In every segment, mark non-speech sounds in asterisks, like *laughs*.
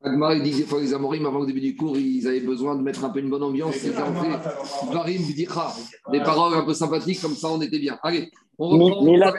Agmar, il dit que des fois, les Amorim, avant le début du cours, ils avaient besoin de mettre un peu une bonne ambiance. Fait Varim Bdicha, des paroles un peu sympathiques, comme ça, on était bien. Allez, on reprend. Mila.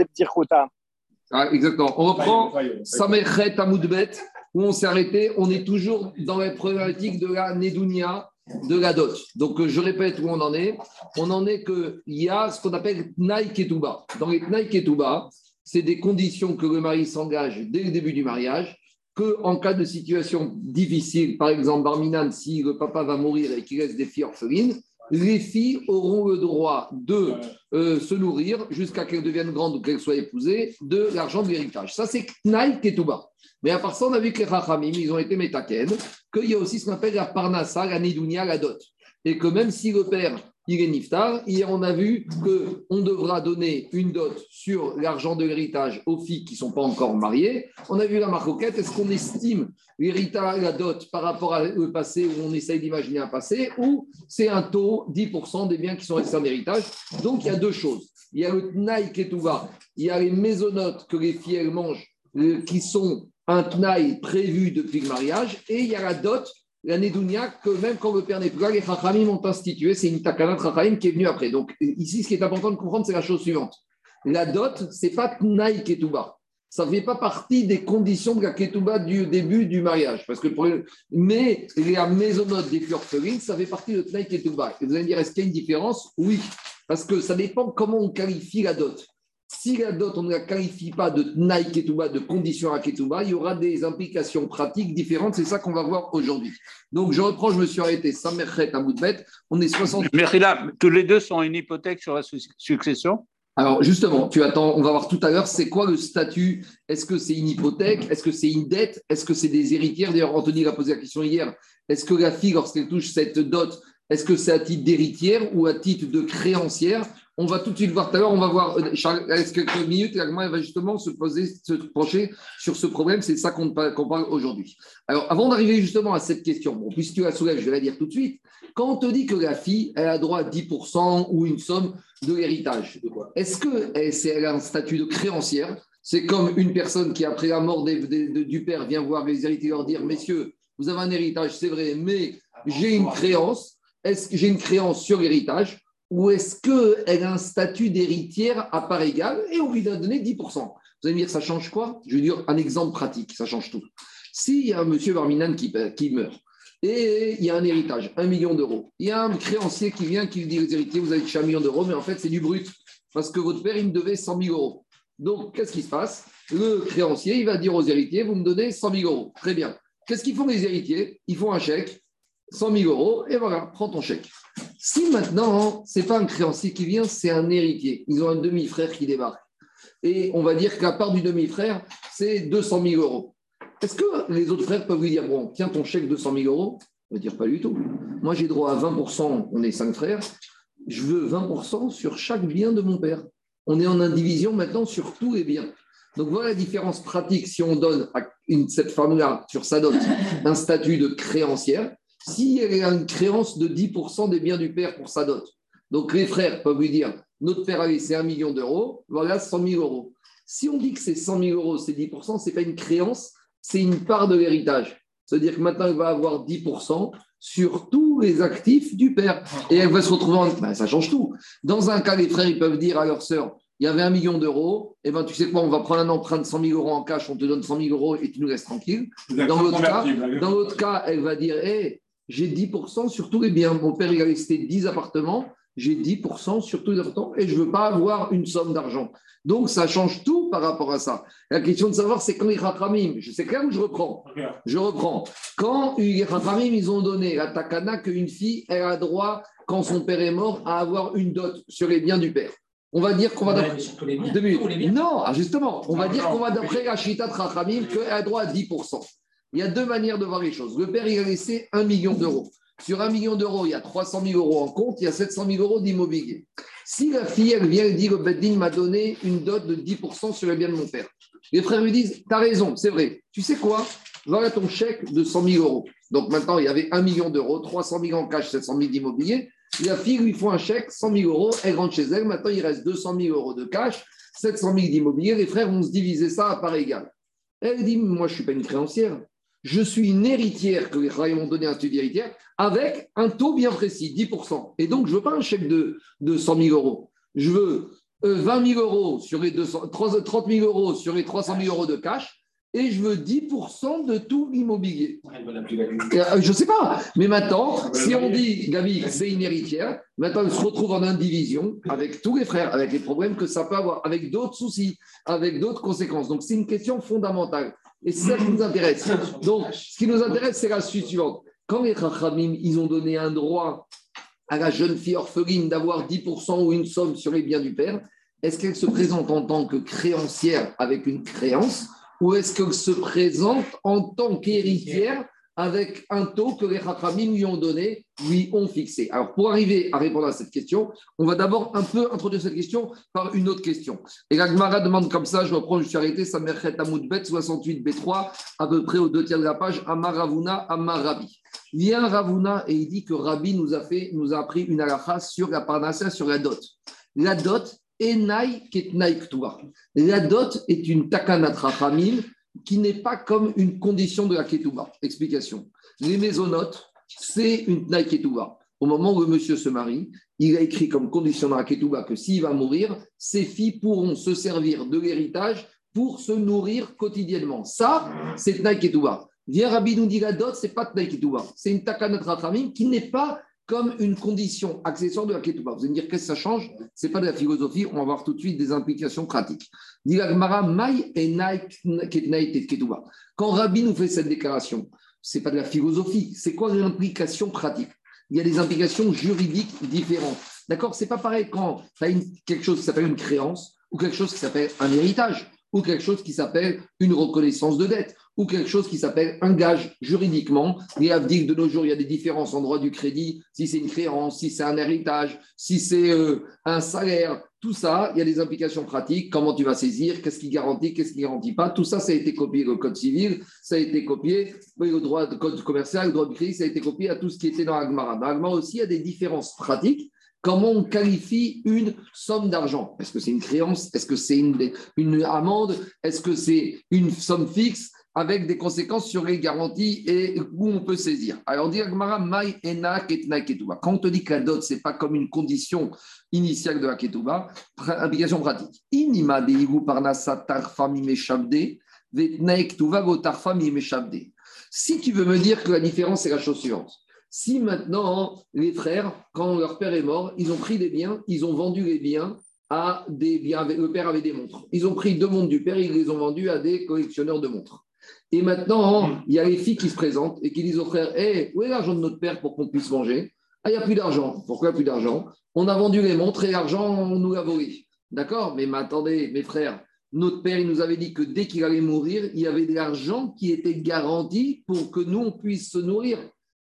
Ah, exactement. On reprend Samerchet Amoudbet, où on s'est arrêté. On est toujours dans la problématique de la Nedounia, de la dot. Donc, euh, je répète où on en est. On en est qu'il y a ce qu'on appelle Tnaï Ketouba. Dans les Tnaï Ketouba, c'est des conditions que le mari s'engage dès le début du mariage qu'en cas de situation difficile, par exemple, Barminan, si le papa va mourir et qu'il laisse des filles orphelines, les filles auront le droit de euh, se nourrir jusqu'à qu'elles deviennent grandes ou qu'elles soient épousées de l'argent de l'héritage. Ça, c'est Knaï Ketouba. Mais à part ça, on a vu que les Rachamim, ils ont été métaken, qu'il y a aussi ce qu'on appelle la Parnassa, la Nidounia, la dot. Et que même si le père il est niftar. Hier, on a vu qu'on devra donner une dot sur l'argent de l'héritage aux filles qui ne sont pas encore mariées. On a vu la marcoquette. Est-ce qu'on estime l'héritage, la dot par rapport au passé où on essaye d'imaginer un passé ou c'est un taux 10% des biens qui sont restés en héritage? Donc, il y a deux choses. Il y a le tnaï ketouva, il y a les maisonnotes que les filles elles mangent euh, qui sont un tnaï prévu depuis le mariage et il y a la dot la Nedounia, que même quand le père n'est plus là, les Chachamim ont institué, c'est une takana de qui est venue après. Donc ici, ce qui est important de comprendre, c'est la chose suivante. La dot, c'est pas Tnaï Ketouba. Ça ne fait pas partie des conditions de la Ketouba du début du mariage. Parce que Mais la maisonnote des orphelines, ça fait partie de Tnaï Ketouba. Et vous allez me dire, est-ce qu'il y a une différence? Oui. Parce que ça dépend comment on qualifie la dot. Si la dot, on ne la qualifie pas de Tnaï Ketouba, de condition à Ketouba, il y aura des implications pratiques différentes. C'est ça qu'on va voir aujourd'hui. Donc, je reprends, je me suis arrêté. Samerchet à Moudbet. On est 60. Mais là, tous les deux sont une hypothèque sur la succession? Alors justement, tu attends, on va voir tout à l'heure, c'est quoi le statut? Est-ce que c'est une hypothèque? Est-ce que c'est une dette? Est-ce que c'est des héritières? D'ailleurs, Anthony a posé la question hier. Est-ce que la fille, lorsqu'elle touche cette dot, est-ce que c'est à titre d'héritière ou à titre de créancière? On va tout de suite voir tout à l'heure, on va voir, euh, Charles, est-ce que quelques minutes, elle va justement se poser, se pencher sur ce problème, c'est ça qu'on parle aujourd'hui. Alors, avant d'arriver justement à cette question, puisque tu la soulèves, je vais la dire tout de suite, quand on te dit que la fille, elle a droit à 10% ou une somme de l'héritage, est-ce qu'elle a un statut de créancière? C'est comme une personne qui, après la mort du père, vient voir les héritiers et leur dire, messieurs, vous avez un héritage, c'est vrai, mais j'ai une créance, est-ce que j'ai une créance sur l'héritage? Ou est-ce qu'elle a un statut d'héritière à part égale et on lui a donné 10% Vous allez me dire, ça change quoi? Je vais dire un exemple pratique, ça change tout. S'il y a un monsieur Barminan qui, qui meurt, et il y a un héritage, un million d'euros. Il y a un créancier qui vient qui lui dit aux héritiers, vous avez touché un million d'euros, mais en fait, c'est du brut, parce que votre père, il me devait 100 000 euros. Donc, qu'est-ce qui se passe? Le créancier, il va dire aux héritiers, vous me donnez 100 000 euros. Très bien. Qu'est-ce qu'ils font les héritiers? Ils font un chèque, 100 000 euros, et voilà, prends ton chèque. Si maintenant, ce n'est pas un créancier qui vient, c'est un héritier. Ils ont un demi-frère qui débarque. Et on va dire qu'à part du demi-frère, c'est 200 000 euros. Est-ce que les autres frères peuvent lui dire, bon, tiens ton chèque 200 000 euros? On va dire pas du tout. Moi, j'ai droit à 20%, on est cinq frères, je veux 20% sur chaque bien de mon père. On est en indivision maintenant sur tous les biens. Donc voilà la différence pratique si on donne à cette femme-là, sur sa dot, un statut de créancière si elle a une créance de 10% des biens du père pour sa dot. Donc les frères peuvent lui dire notre père a laissé un million d'euros, voilà 100 000 euros. Si on dit que c'est 100 000 euros, c'est 10%, ce n'est pas une créance, c'est une part de l'héritage. C'est-à-dire que maintenant, elle va avoir 10% sur tous les actifs du père. Et elle va se retrouver en... Ben, ça change tout. Dans un cas, les frères, ils peuvent dire à leur sœur, il y avait un million d'euros, et eh ben tu sais quoi, on va prendre un emprunt de 100 000 euros en cash, on te donne 100 000 euros et tu nous laisses tranquille. Dans l'autre cas, dans cas, elle va dire, hé, j'ai 10% sur tous les biens. Mon père, il a laissé 10 appartements, j'ai 10% sur tous les appartements et je ne veux pas avoir une somme d'argent. Donc, ça change tout par rapport à ça. La question de savoir, c'est quand les Rachamim, je sais clair où je reprends. Je reprends. Quand les Rachamim, ils ont donné la takana qu'une fille, elle a droit, quand son père est mort, à avoir une dot sur les biens du père. On va dire qu'on va d'après. Non, ah, justement, on va dire qu'on va d'après la Chita de Rachamim qu'elle a droit à 10%. Il y a deux manières de voir les choses. Le père, il a laissé un million d'euros. Sur un million d'euros, il y a 300 000 euros en compte, il y a 700 000 euros d'immobilier. Si la fille, elle vient et dit, le Bedding m'a donné une dot de 10% sur les biens de mon père. Les frères lui disent, tu as raison, c'est vrai. Tu sais quoi? Voilà ton chèque de 100 000 euros. Donc maintenant, il y avait un million d'euros, 300 000 en cash, 700 000 d'immobilier. La fille lui fait un chèque, 100 000 euros, elle rentre chez elle. Maintenant, il reste 200 000 euros de cash, 700 000 d'immobilier. Les frères vont se diviser ça à part égale. Elle dit Moi, je ne suis pas une créancière. Je suis une héritière que les Chachamim m'ont donné un statut d'héritière avec un taux bien précis, 10%. Et donc, je ne veux pas un chèque de, de 100 000 euros. Je veux 20 euh, 000 euros sur les 200, 30 000 euros sur les 300 000 euros de cash et je veux 10% de tout l'immobilier. Euh, je ne sais pas, mais maintenant, si on dit, Gabi, c'est une héritière, maintenant elle se retrouve en indivision avec tous les frères, avec les problèmes que ça peut avoir, avec d'autres soucis, avec d'autres conséquences. Donc c'est une question fondamentale. Et c'est ça qui nous intéresse. Donc ce qui nous intéresse, c'est la suite suivante. Quand les Chachamim, ils ont donné un droit à la jeune fille orpheline d'avoir 10% ou une somme sur les biens du père, est-ce qu'elle se présente en tant que créancière avec une créance ou est-ce qu'elle se présente en tant qu'héritière avec un taux que les Chachamim lui ont donné, lui ont fixé Alors, pour arriver à répondre à cette question, on va d'abord un peu introduire cette question par une autre question. Et la Gemara demande comme ça, je reprends, je suis arrêté, ça à Amoudbet, 68B3, à peu près aux deux tiers de la page, Amar Ravuna, Amar Rabbi. Vient Ravuna et il dit que Rabbi nous a, fait, nous a appris une halakha sur la parnassa, sur la dot. La dot, Enai La dot est une takanatra famine qui n'est pas comme une condition de la ketouba. Explication. Les maisonnotes, c'est une tnaï ketouba. Au moment où le monsieur se marie, il a écrit comme condition dans la ketouba que s'il va mourir, ses filles pourront se servir de l'héritage pour se nourrir quotidiennement. Ça, c'est tnaï ketouba. Viens Rabbi nous dit la dot, c'est pas tnaï ketouba. C'est une famine qui n'est pas comme une condition accessoire de la ketouba. Vous allez me dire qu'est-ce que ça change? Ce n'est pas de la philosophie, on va voir tout de suite des implications pratiques. Quand Rabbi nous fait cette déclaration, ce n'est pas de la philosophie, c'est quoi l'implication pratique? Il y a des implications juridiques différentes. D'accord? C'est pas pareil quand tu as quelque chose qui s'appelle une créance ou quelque chose qui s'appelle un héritage ou quelque chose qui s'appelle une reconnaissance de dette ou quelque chose qui s'appelle un gage juridiquement. Les Avdik de nos jours, il y a des différences en droit du crédit, si c'est une créance, si c'est un héritage, si c'est euh, un salaire, tout ça, il y a des implications pratiques, comment tu vas saisir, qu'est-ce qui garantit, qu'est-ce qui ne garantit pas? Tout ça, ça a été copié au code civil, ça a été copié au droit de code commercial, au droit du crédit, ça a été copié à tout ce qui était dans l'Agmara. Dans l'Agmara aussi, il y a des différences pratiques Comment on qualifie une somme d'argent? Est-ce que c'est une créance? Est-ce que c'est une, amende? Est-ce que c'est une somme fixe avec des conséquences sur les garanties et où on peut saisir? Alors, dit Quand on te dit que la dot, ce n'est pas comme une condition initiale de la ketouba, implication pratique. Inima Si tu veux me dire que la différence, c'est la chose suivante. Si maintenant, les frères, quand leur père est mort, ils ont pris des biens, ils ont vendu les biens à des biens, le père avait des montres. Ils ont pris deux montres du père, ils les ont vendus à des collectionneurs de montres. Et maintenant, il y a les filles qui se présentent et qui disent aux frères Hé, où est l'argent de notre père pour qu'on puisse manger? Ah, il n'y a plus d'argent. Pourquoi plus d'argent? On a vendu les montres et l'argent, on nous l'a volé. D'accord? Mais, attendez, mes frères, notre père, il nous avait dit que dès qu'il allait mourir, il y avait de l'argent qui était garanti pour que nous, on puisse se nourrir.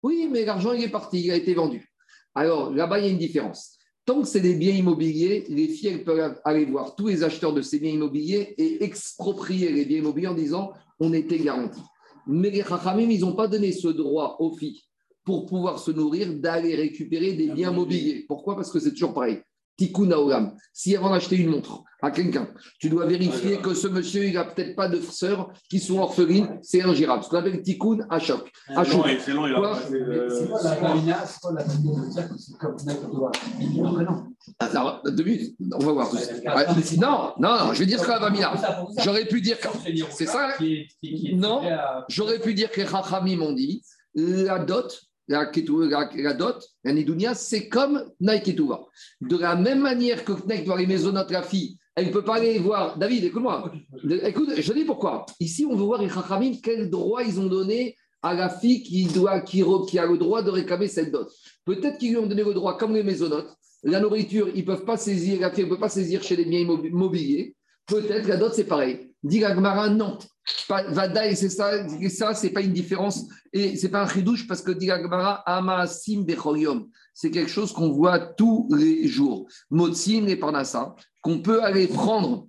Oui, mais l'argent, il est parti, il a été vendu. Alors, là-bas, il y a une différence. Tant que c'est des biens immobiliers, les filles peuvent aller voir tous les acheteurs de ces biens immobiliers et exproprier les biens immobiliers en disant on était garanti. Mais les Chachamim, ils n'ont pas donné ce droit aux filles pour pouvoir se nourrir d'aller récupérer des biens mobiliers. Pourquoi? Parce que c'est toujours pareil. Tikkun Aolam. Si avant d'acheter une montre à quelqu'un, tu dois vérifier que ce monsieur, il n'a peut-être pas de sœurs qui sont orphelines, c'est ingérable. Ce qu'on appelle Tikkun à choc. C'est long, il a. C'est quoi la famina C'est quoi la C'est comme Alors, deux minutes, on va voir. Non, non, non, je vais dire ce que la famina. J'aurais pu dire. C'est ça Non, j'aurais pu dire que les Chachamim m'ont dit la dot, la, la, dot, la c'est comme Naiketuva. De la même manière que Knek doit les maisonnotes la fille, elle ne peut pas aller voir. David, écoute-moi. Écoute, je dis pourquoi. Ici, on veut voir les Chachamim, quel droit ils ont donné à la fille qui, doit, qui, a le droit de réclamer cette dot. Peut-être qu'ils lui ont donné le droit, comme les maisonnotes. La nourriture, ils ne peuvent pas saisir, la fille ne peut pas saisir chez les biens immobiliers. Peut-être la dot, c'est pareil. Dit Gmara, non. Vada, c'est ça, ça c'est pas une différence et c'est pas un chidouche parce que Amasim Bechorium, c'est quelque chose qu'on voit tous les jours. Motsin et Parnassa, qu'on peut aller prendre,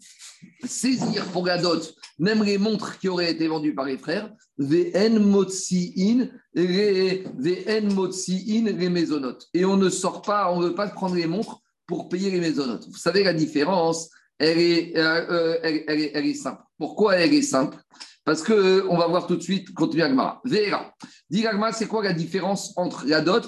saisir pour la dot, même les montres qui auraient été vendues par les frères, VN Motsiin, VN Motsiin, les maisonnotes. Et on ne sort pas, on ne veut pas prendre les montres pour payer les maisonnotes. Vous savez la différence elle est, euh, euh, elle, est, elle est, simple. Pourquoi elle est simple? Parce que euh, on va voir tout de suite, continue Agmara. Vera. Dis c'est quoi la différence entre la dot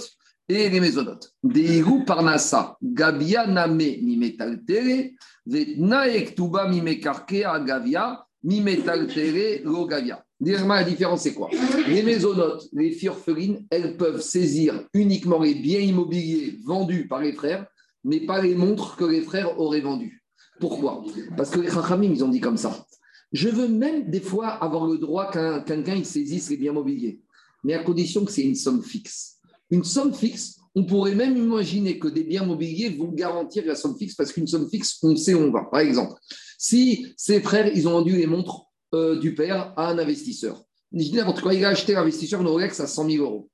et les mésonotes Deiru parnasa, gabia name mimetaltere, vetnaek tuba mimekarkea gavia, mimetaltere lo gavia. Dis-moi, la différence c'est quoi? Les mésonotes, les filles orphelines, elles peuvent saisir uniquement les biens immobiliers vendus par les frères, mais pas les montres que les frères auraient vendues. Pourquoi? Parce que les Chachamim, ils ont dit comme ça. Je veux même des fois avoir le droit qu'un quelqu'un saisisse les biens mobiliers, mais à condition que c'est une somme fixe. Une somme fixe, on pourrait même imaginer que des biens mobiliers vont garantir la somme fixe parce qu'une somme fixe, on sait où on va. Par exemple, si ses frères, ils ont vendu les montres euh, du père à un investisseur, je dis n'importe quoi, il a acheté l'investisseur une Rolex à 100 000 euros.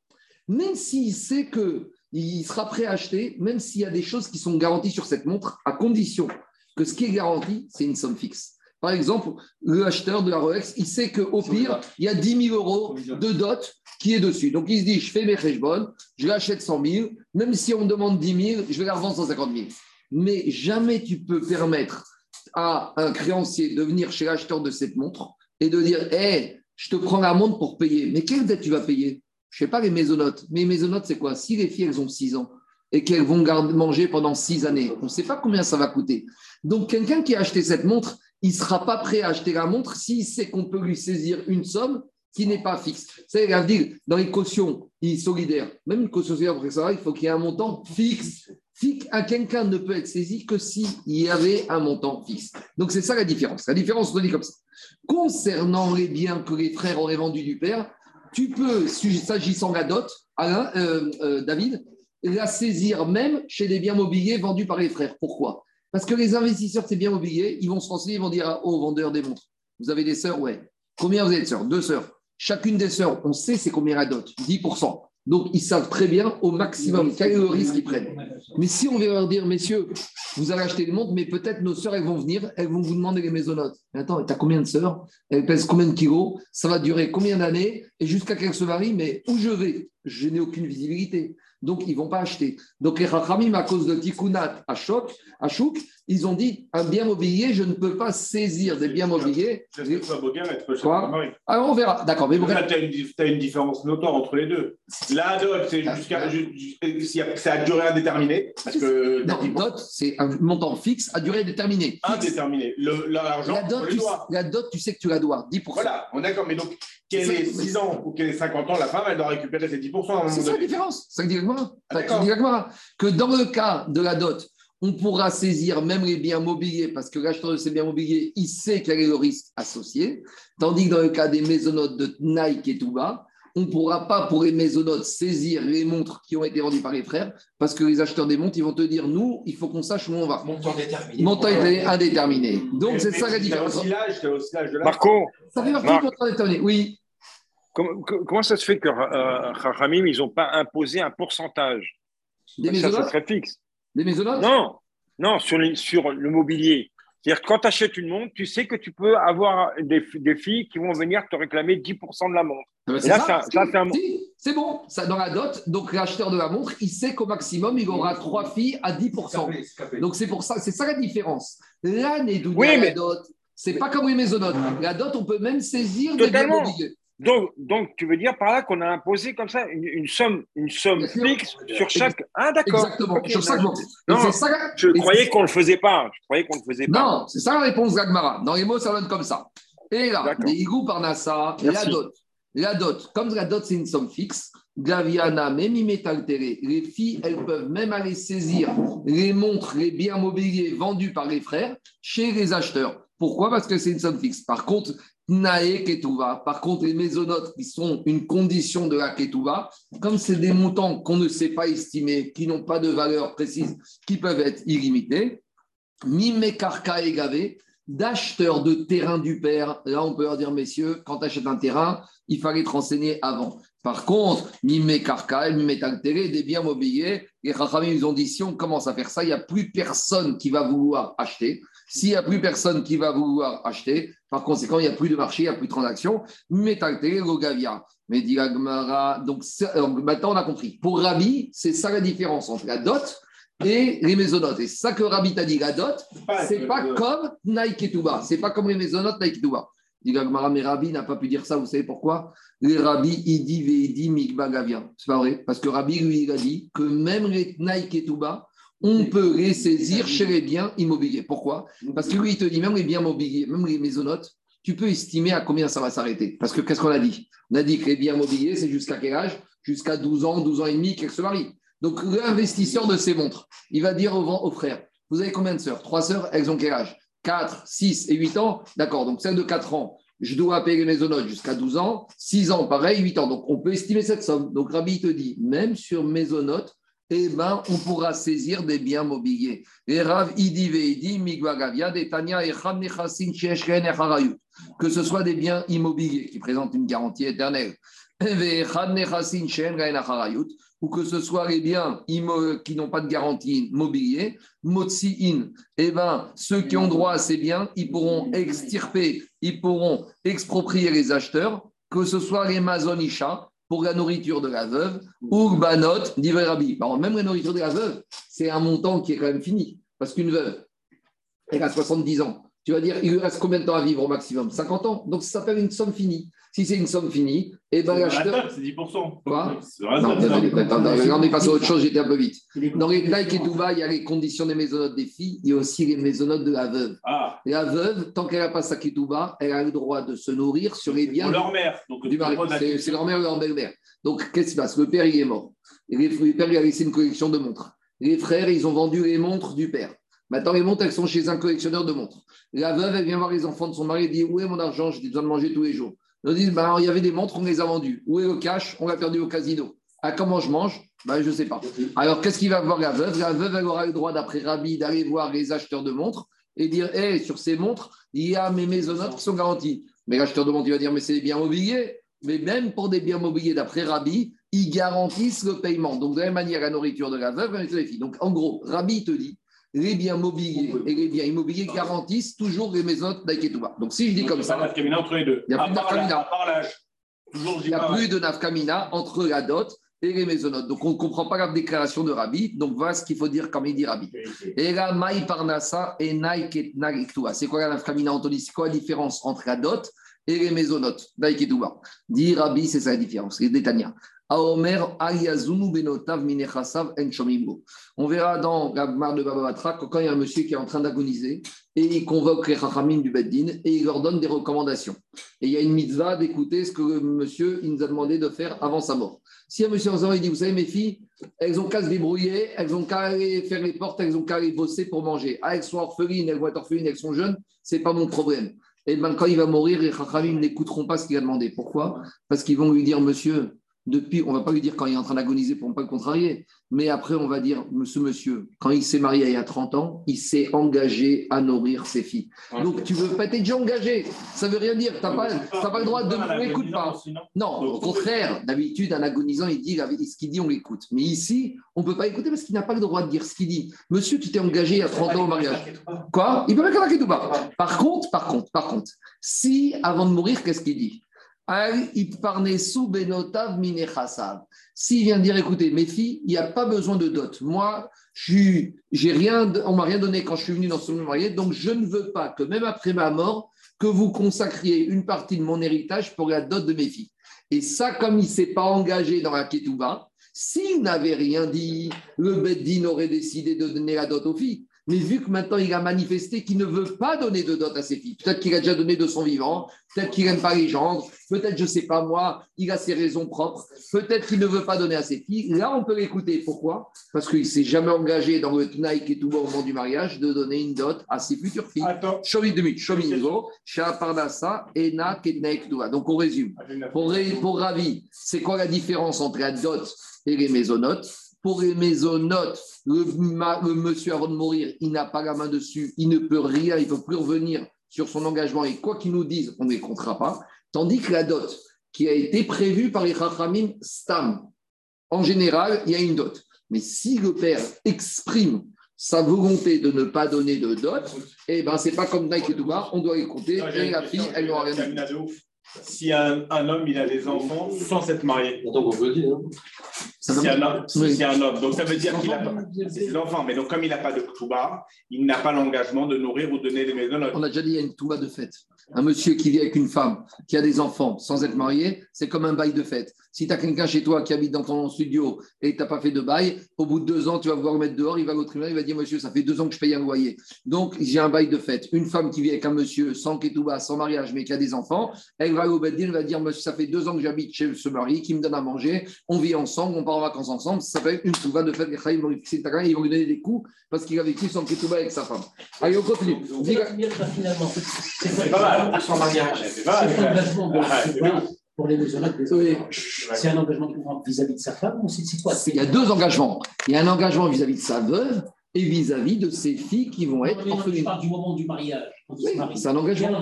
Même s'il sait qu'il sera prêt à acheter, même s'il y a des choses qui sont garanties sur cette montre, à condition que ce qui est garanti, c'est une somme fixe. Par exemple, le acheteur de la Rolex, il sait qu'au pire, il y a 10 000 euros de dot qui est dessus. Donc il se dit, je fais mes bonnes, je l'achète 100 000, même si on me demande 10 000, je vais la revendre 150 000. Mais jamais tu peux permettre à un créancier de venir chez l'acheteur de cette montre et de dire, hé, je te prends la montre pour payer. Mais quelle dette tu vas payer? Je ne sais pas les maisonnotes. Mais les maisonnotes, c'est quoi? Si les filles, elles ont 6 ans et qu'elles vont manger pendant 6 années, on ne sait pas combien ça va coûter. Donc quelqu'un qui a acheté cette montre, il ne sera pas prêt à acheter la montre s'il sait qu'on peut lui saisir une somme qui n'est pas fixe. C'est à dire, dans les cautions solidaires, même une caution solidaire il faut qu'il y ait un montant fixe. Quelqu'un ne peut être saisi que s'il y avait un montant fixe. Donc c'est ça la différence. La différence, on dit comme ça. Concernant les biens que les frères auraient vendus du père, tu peux, s'agissant de la dot, Alain, euh, euh, David, la saisir même chez des biens mobiliers vendus par les frères. Pourquoi? Parce que les investisseurs, c'est bien oublié, ils vont se renseigner, ils vont dire aux vendeurs des montres Vous avez des sœurs? Ouais. Combien vous avez de sœurs? Deux sœurs. Chacune des sœurs, on sait c'est combien la dot 10%. Donc, ils savent très bien au maximum quel est le risque qu'ils prennent. Mais si on vient leur dire, messieurs, vous allez acheter les montres, mais peut-être nos sœurs, elles vont venir, elles vont vous demander les maisonnotes. Mais attends, tu as combien de sœurs? Elles pèsent combien de kilos? Ça va durer combien d'années? Et jusqu'à qu'elles se marient, mais où je vais? Je n'ai aucune visibilité donc ils ne vont pas acheter. Donc les Rachamim, à cause de Tikunat à Chouk, ils ont dit un bien mobilier, je ne peux pas saisir des biens mobiliers. Quoi Alors on verra. D'accord. Mais tu as, une différence notoire entre les deux. La dot, c'est ah, jusqu'à. C'est à durée indéterminée. Parce que, non, dot, c'est un montant fixe à durée déterminée. Indéterminé. L'argent, la, dot, tu, la dot, tu sais que tu la dois, 10%. Voilà, on est d'accord. Mais donc, qu'elle ait 6 ans ou qu'elle ait 50 ans, la femme, elle doit récupérer ses 10%. C'est ça la différence. Ça dit que dans le cas de la dot, on pourra saisir même les biens mobiliers parce que l'acheteur de ces biens mobiliers, il sait quel est le risque associé. Tandis que dans le cas des maisonnotes de Nike et Touba, on ne pourra pas, pour les maisonnotes, saisir les montres qui ont été vendues par les frères parce que les acheteurs des montres, ils vont te dire nous, il faut qu'on sache où on va. Montant déterminé. Montant indéterminé. Donc, c'est ça la différence. Marco, ça fait partie du montant déterminé. Oui. Comment, ça se fait que euh, ils n'ont pas imposé un pourcentage? Des Ça, ça serait fixe. Des maisonnotes Non, non, sur, sur le mobilier. C'est-à-dire que quand tu achètes une montre, tu sais que tu peux avoir des, des filles qui vont venir te réclamer 10% de la montre. Ah ben c'est bon, ça, dans la dot, donc l'acheteur de la montre, il sait qu'au maximum, il aura trois filles à 10%. Donc c'est pour ça, c'est ça la différence. L'année d'où oui, la dot, c'est pas comme les maisonnotes. La dot, on peut même saisir des biens mobiliers. Donc, donc, tu veux dire par là qu'on a imposé comme ça une, somme, une somme fixe sur chaque. Ah, d'accord. Exactement. sur chaque Non, ça, je croyais qu'on ne le faisait pas. Je croyais qu'on ne le faisait pas. Non, c'est ça la réponse d'Agmara. Dans les mots, ça donne comme ça. Et là, les Igou par Nassa, la dot. La dot, comme la dot, c'est une somme fixe, Gaviana, même altéré. les filles, elles peuvent même aller saisir les montres, les biens mobiliers vendus par les frères chez les acheteurs. Pourquoi? Parce que c'est une somme fixe. Par contre, Nae Ketouva. Par contre, les mésonotes qui sont une condition de la Ketouva, comme c'est des montants qu'on ne sait pas estimer, qui n'ont pas de valeur précise, qui peuvent être illimités, Mimekarka et Gavé, d'acheteurs de terrain du père. Là, on peut leur dire, messieurs, quand tu achètes un terrain, il fallait te renseigner avant. Par contre, Mimekarka et Mimetaltere, des biens mobiliers, les Rachamim, ils ont dit, si on commence à faire ça, il n'y a plus personne qui va vouloir acheter. S'il n'y a plus personne qui va vouloir acheter, par conséquent, il n'y a plus de marché, il n'y a plus de transaction. Métalté, Logavia. Mais dit donc maintenant on a compris. Pour Rabbi, c'est ça la différence entre la dot et les maisonnotes. Et ça que Rabbi t'a dit, la dot, c'est pas comme Nike et Touba. C'est pas comme les maisonnotes Nike et Touba. Dit mais Rabbi n'a pas pu dire ça, vous savez pourquoi? Les Rabbi, il dit Veidi Mikba Gavia. C'est pas vrai, parce que Rabbi, lui, il a dit que même les Tnaï Ketouba, on peut les saisir chez les biens immobiliers. Pourquoi? Parce que lui, il te dit même les biens immobiliers, même les maisonnotes, tu peux estimer à combien ça va s'arrêter. Parce que qu'est-ce qu'on a dit? On a dit que les biens immobiliers, c'est jusqu'à quel âge? Jusqu'à 12 ans, 12 ans et demi qu'elle se marie. Donc l'investisseur de ces montres, il va dire aux, frères, vous avez combien de sœurs? Trois sœurs, elles ont quel âge? 4, 6 et 8 ans? D'accord, donc celle de 4 ans, je dois payer les maisonnotes jusqu'à 12 ans, 6 ans, pareil, 8 ans. Donc on peut estimer cette somme. Donc Rabbi te dit, même sur maisonnotes, eh ben, on pourra saisir des biens mobiliers. Et Rav Que ce soit des biens immobiliers qui présentent une garantie éternelle. Ou que ce soit les biens qui n'ont pas de garantie mobilier, Motsiin, eh ben, ceux qui ont droit à ces biens, ils pourront extirper, ils pourront exproprier les acheteurs, que ce soit les mazonisha, pour la nourriture de la veuve, ou banot, dit Rabbi. même la nourriture de la veuve, c'est un montant qui est quand même fini. Parce qu'une veuve, elle a 70 ans. Tu vas dire, il lui reste combien de temps à vivre au maximum? 50 ans. Donc ça s'appelle une somme finie. Si c'est une somme finie, et eh ben l'acheteur. C'est 10%. Quoi Non, on est passé à autre chose, j'étais un peu vite. Dans les Taïk et il y a les conditions des maisonnotes des filles, il y a aussi les maisonnotes de la veuve. Ah. La veuve, tant qu'elle n'a pas sa Ketouba, elle a le droit de se nourrir sur les biens. De leur mère. du mari. C'est leur mère ou leur belle-mère. Donc, qu'est-ce qui se passe? Le père, il est mort. Le père, il a laissé une collection de montres. Les frères, ils ont vendu les montres du père. Maintenant, les montres, elles sont chez un collectionneur de montres. La veuve, elle vient voir les enfants de son mari et dit Où est mon argent? J'ai besoin de manger tous les jours. Ils disent, bah, il y avait des montres, on les a vendues. Où est le cash? On l'a perdu au casino. Ah, comment je mange? Bah, Je ne sais pas. Alors, qu'est-ce qu'il va voir la veuve La veuve, elle aura le droit, d'après Rabbi, d'aller voir les acheteurs de montres et dire, hé, sur ces montres, il y a mes maisonnotes qui sont garanties. Mais l'acheteur de montres, il va dire, mais c'est des biens mobiliers. Mais même pour des biens mobiliers, d'après Rabbi, ils garantissent le paiement. Donc, de la même manière, la nourriture de la veuve, les filles. Donc, en gros, Rabbi te dit, les biens mobiliers et les biens immobiliers garantissent toujours les maisons d'Aïketouba. Donc si je dis comme ça. Il n'y a plus de nafkamina Il n'y a plus de nafkamina entre la dot et les maisonnotes. Donc on ne comprend pas la déclaration de Rabbi. Donc voilà ce qu'il faut dire quand il dit Rabbi. Et la maï parnasa et C'est quoi la nafkamina Anthony? C'est quoi la différence entre la dot et les maisonnotes? d'Aïketouba Dit Rabbi, c'est ça la différence. Les Détania. On verra dans la mare de Baba quand il y a un monsieur qui est en train d'agoniser et il convoque les Chachamim du Beddin et il leur donne des recommandations. Et il y a une mitzvah d'écouter ce que le monsieur il nous a demandé de faire avant sa mort. Si un monsieur en il dit Vous savez, mes filles, elles ont qu'à se débrouiller, elles ont qu'à aller faire les portes, elles ont qu'à aller bosser pour manger. Ah, elles sont orphelines, elles vont être orphelines, elles sont jeunes, c'est pas mon problème. Et bien, quand il va mourir, les Chachamim n'écouteront pas ce qu'il a demandé. Pourquoi? Parce qu'ils vont lui dire Monsieur, depuis, on ne va pas lui dire quand il est en train d'agoniser pour ne pas le contrarier, mais après on va dire, ce monsieur, quand il s'est marié il y a 30 ans, il s'est engagé à nourrir ses filles. Donc tu veux pas être déjà engagé, ça veut rien dire, tu n'as pas, pas le droit de... On l'écoute pas. Non, au contraire, d'habitude, un agonisant, il dit ce qu'il dit, on l'écoute. Mais ici, on ne peut pas écouter parce qu'il n'a pas le droit de dire ce qu'il dit. Monsieur, tu t'es engagé il y a 30 ans au mariage. Quoi? Il peut pas tout pas. Par contre, par contre, par contre, si avant de mourir, qu'est-ce qu'il dit? S'il vient dire, écoutez, mes filles, il n'y a pas besoin de dot. Moi, j'ai rien, on m'a rien donné quand je suis venu dans ce marié, donc je ne veux pas que même après ma mort, que vous consacriez une partie de mon héritage pour la dot de mes filles. Et ça, comme il ne s'est pas engagé dans la ketouba, s'il n'avait rien dit, le Beddin aurait décidé de donner la dot aux filles. Mais vu que maintenant il a manifesté qu'il ne veut pas donner de dot à ses filles, peut-être qu'il a déjà donné de son vivant, peut-être qu'il n'aime pas les gendres, peut-être, je ne sais pas moi, il a ses raisons propres, peut-être qu'il ne veut pas donner à ses filles. Là, on peut l'écouter. Pourquoi? Parce qu'il ne s'est jamais engagé dans le Tnaïk et tout au moment du mariage de donner une dot à ses futures filles. Attends. Donc on résume. Pour, pour Ravi, c'est quoi la différence entre la dot et les maisonnotes? Pour les maisonnotes, le, le, monsieur avant de mourir, il n'a pas la main dessus, il ne peut rien, il ne peut plus revenir sur son engagement et quoi qu'il nous dise, on ne les comptera pas. Tandis que la dot, qui a été prévue par les Chachamim Stam, en général, il y a une dot. Mais si le père exprime sa volonté de ne pas donner de dot, eh ben, c'est pas comme Nike et Touba, on doit les compter, et la fille, elle n'aura rien si un, un, homme il a des enfants sans s'être marié. Donc on peut dire. Si un, homme, un homme, donc ça veut dire qu'il a enfants, mais donc comme il n'a pas de touba, il n'a pas l'engagement de nourrir ou de donner des maisons. On a déjà dit il y a une touba de fête. Un monsieur qui vit avec une femme, qui a des enfants sans être marié, c'est comme un bail de fête. Si tu as quelqu'un chez toi qui habite dans ton studio et tu n'as pas fait de bail, au bout de deux ans, tu vas vouloir le mettre dehors, il va au tribunal, il va dire Monsieur, ça fait deux ans que je paye un loyer. Donc, j'ai un bail de fête. Une femme qui vit avec un monsieur sans ketouba, sans mariage, mais qui a des enfants, elle va au Beddin, elle va dire Monsieur, ça fait deux ans que j'habite chez ce mari qui me donne à manger, on vit ensemble, on part en vacances ensemble, ça s'appelle une touba de fête. Ils vont lui donner des coups parce qu'il a vécu sans ketouba avec sa femme. Allez, on continue. Finalement, C'est pas mal, sans mariage. C'est pas cet mal. engagement de Ah, pour les musulmans des Oui. c'est un engagement vis-à-vis de sa femme ou c'est c'est quoi? Il y a deux engagements. Il y a un engagement vis-à-vis de sa veuve et vis-à-vis de ses filles qui vont être Je orphelines. parle du moment du mariage. Oui, c'est un engagement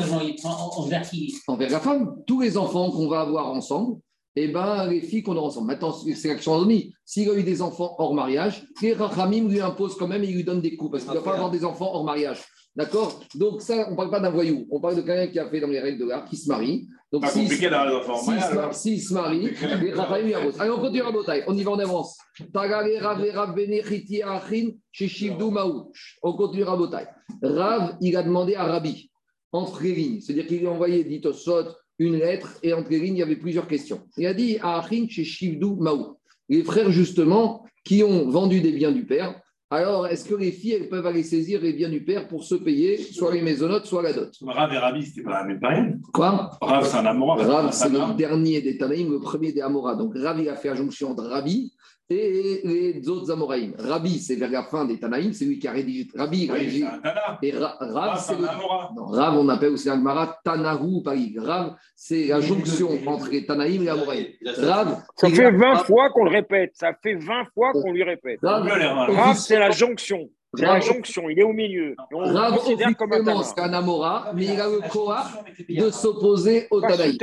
envers qui? Envers la femme. Tous les enfants qu'on va avoir ensemble, et ben, les filles qu'on aura ensemble. Maintenant, c'est l'action Anthony. S'il a eu des enfants hors mariage, les Rachamim lui imposent quand même et il lui donne des coups parce qu'il ne doit pas avoir des enfants hors mariage. D'accord? Donc, ça, on ne parle pas d'un voyou. On parle de quelqu'un qui a fait dans les règles de l'art, qui se marie. Donc, s'il compliqué en se mariage. marie- s'il se marie, *laughs* les lui. Allez, on continue à Botaï. On y va en avance. On continue à Botaï. Rav, il a demandé à Rabbi, entre les lignes, c'est-à-dire qu'il lui a envoyé, dit au Sot, une lettre, et entre les lignes, il y avait plusieurs questions. Il a dit à Achin chez Shivdou Maou, les frères justement qui ont vendu des biens du père. Alors, est-ce que les filles elles peuvent aller saisir les biens du père pour se payer soit les maisonnotes, soit la dot? Rav et Rabbi, c'était pas la même période. Quoi? Rav, c'est un amour. Rav, c'est le dernier des Tanaïm, le premier des Amora. Donc, Rav, il a fait la jonction entre Rabbi et les autres Amoraïm. Rabbi, c'est vers la fin des Tanaïm, c'est lui qui a rédigé. Rabbi, Oui, rédigé. Et Ra- Rav, c'est c'est le. Non, Rav, on appelle aussi l'Agmara Tanahu Paris. Rav, c'est la jonction entre les Tanaïm et les Amoraïm. Rav, Ça fait a- 20 fois qu'on le répète. Ça fait 20 fois qu'on lui répète. Rav, c'est la jonction. C'est la jonction. Il est au milieu. On Rav, considère comme un officiellement, c'est un Amora, mais il a le Koach de s'opposer au Tanaïm.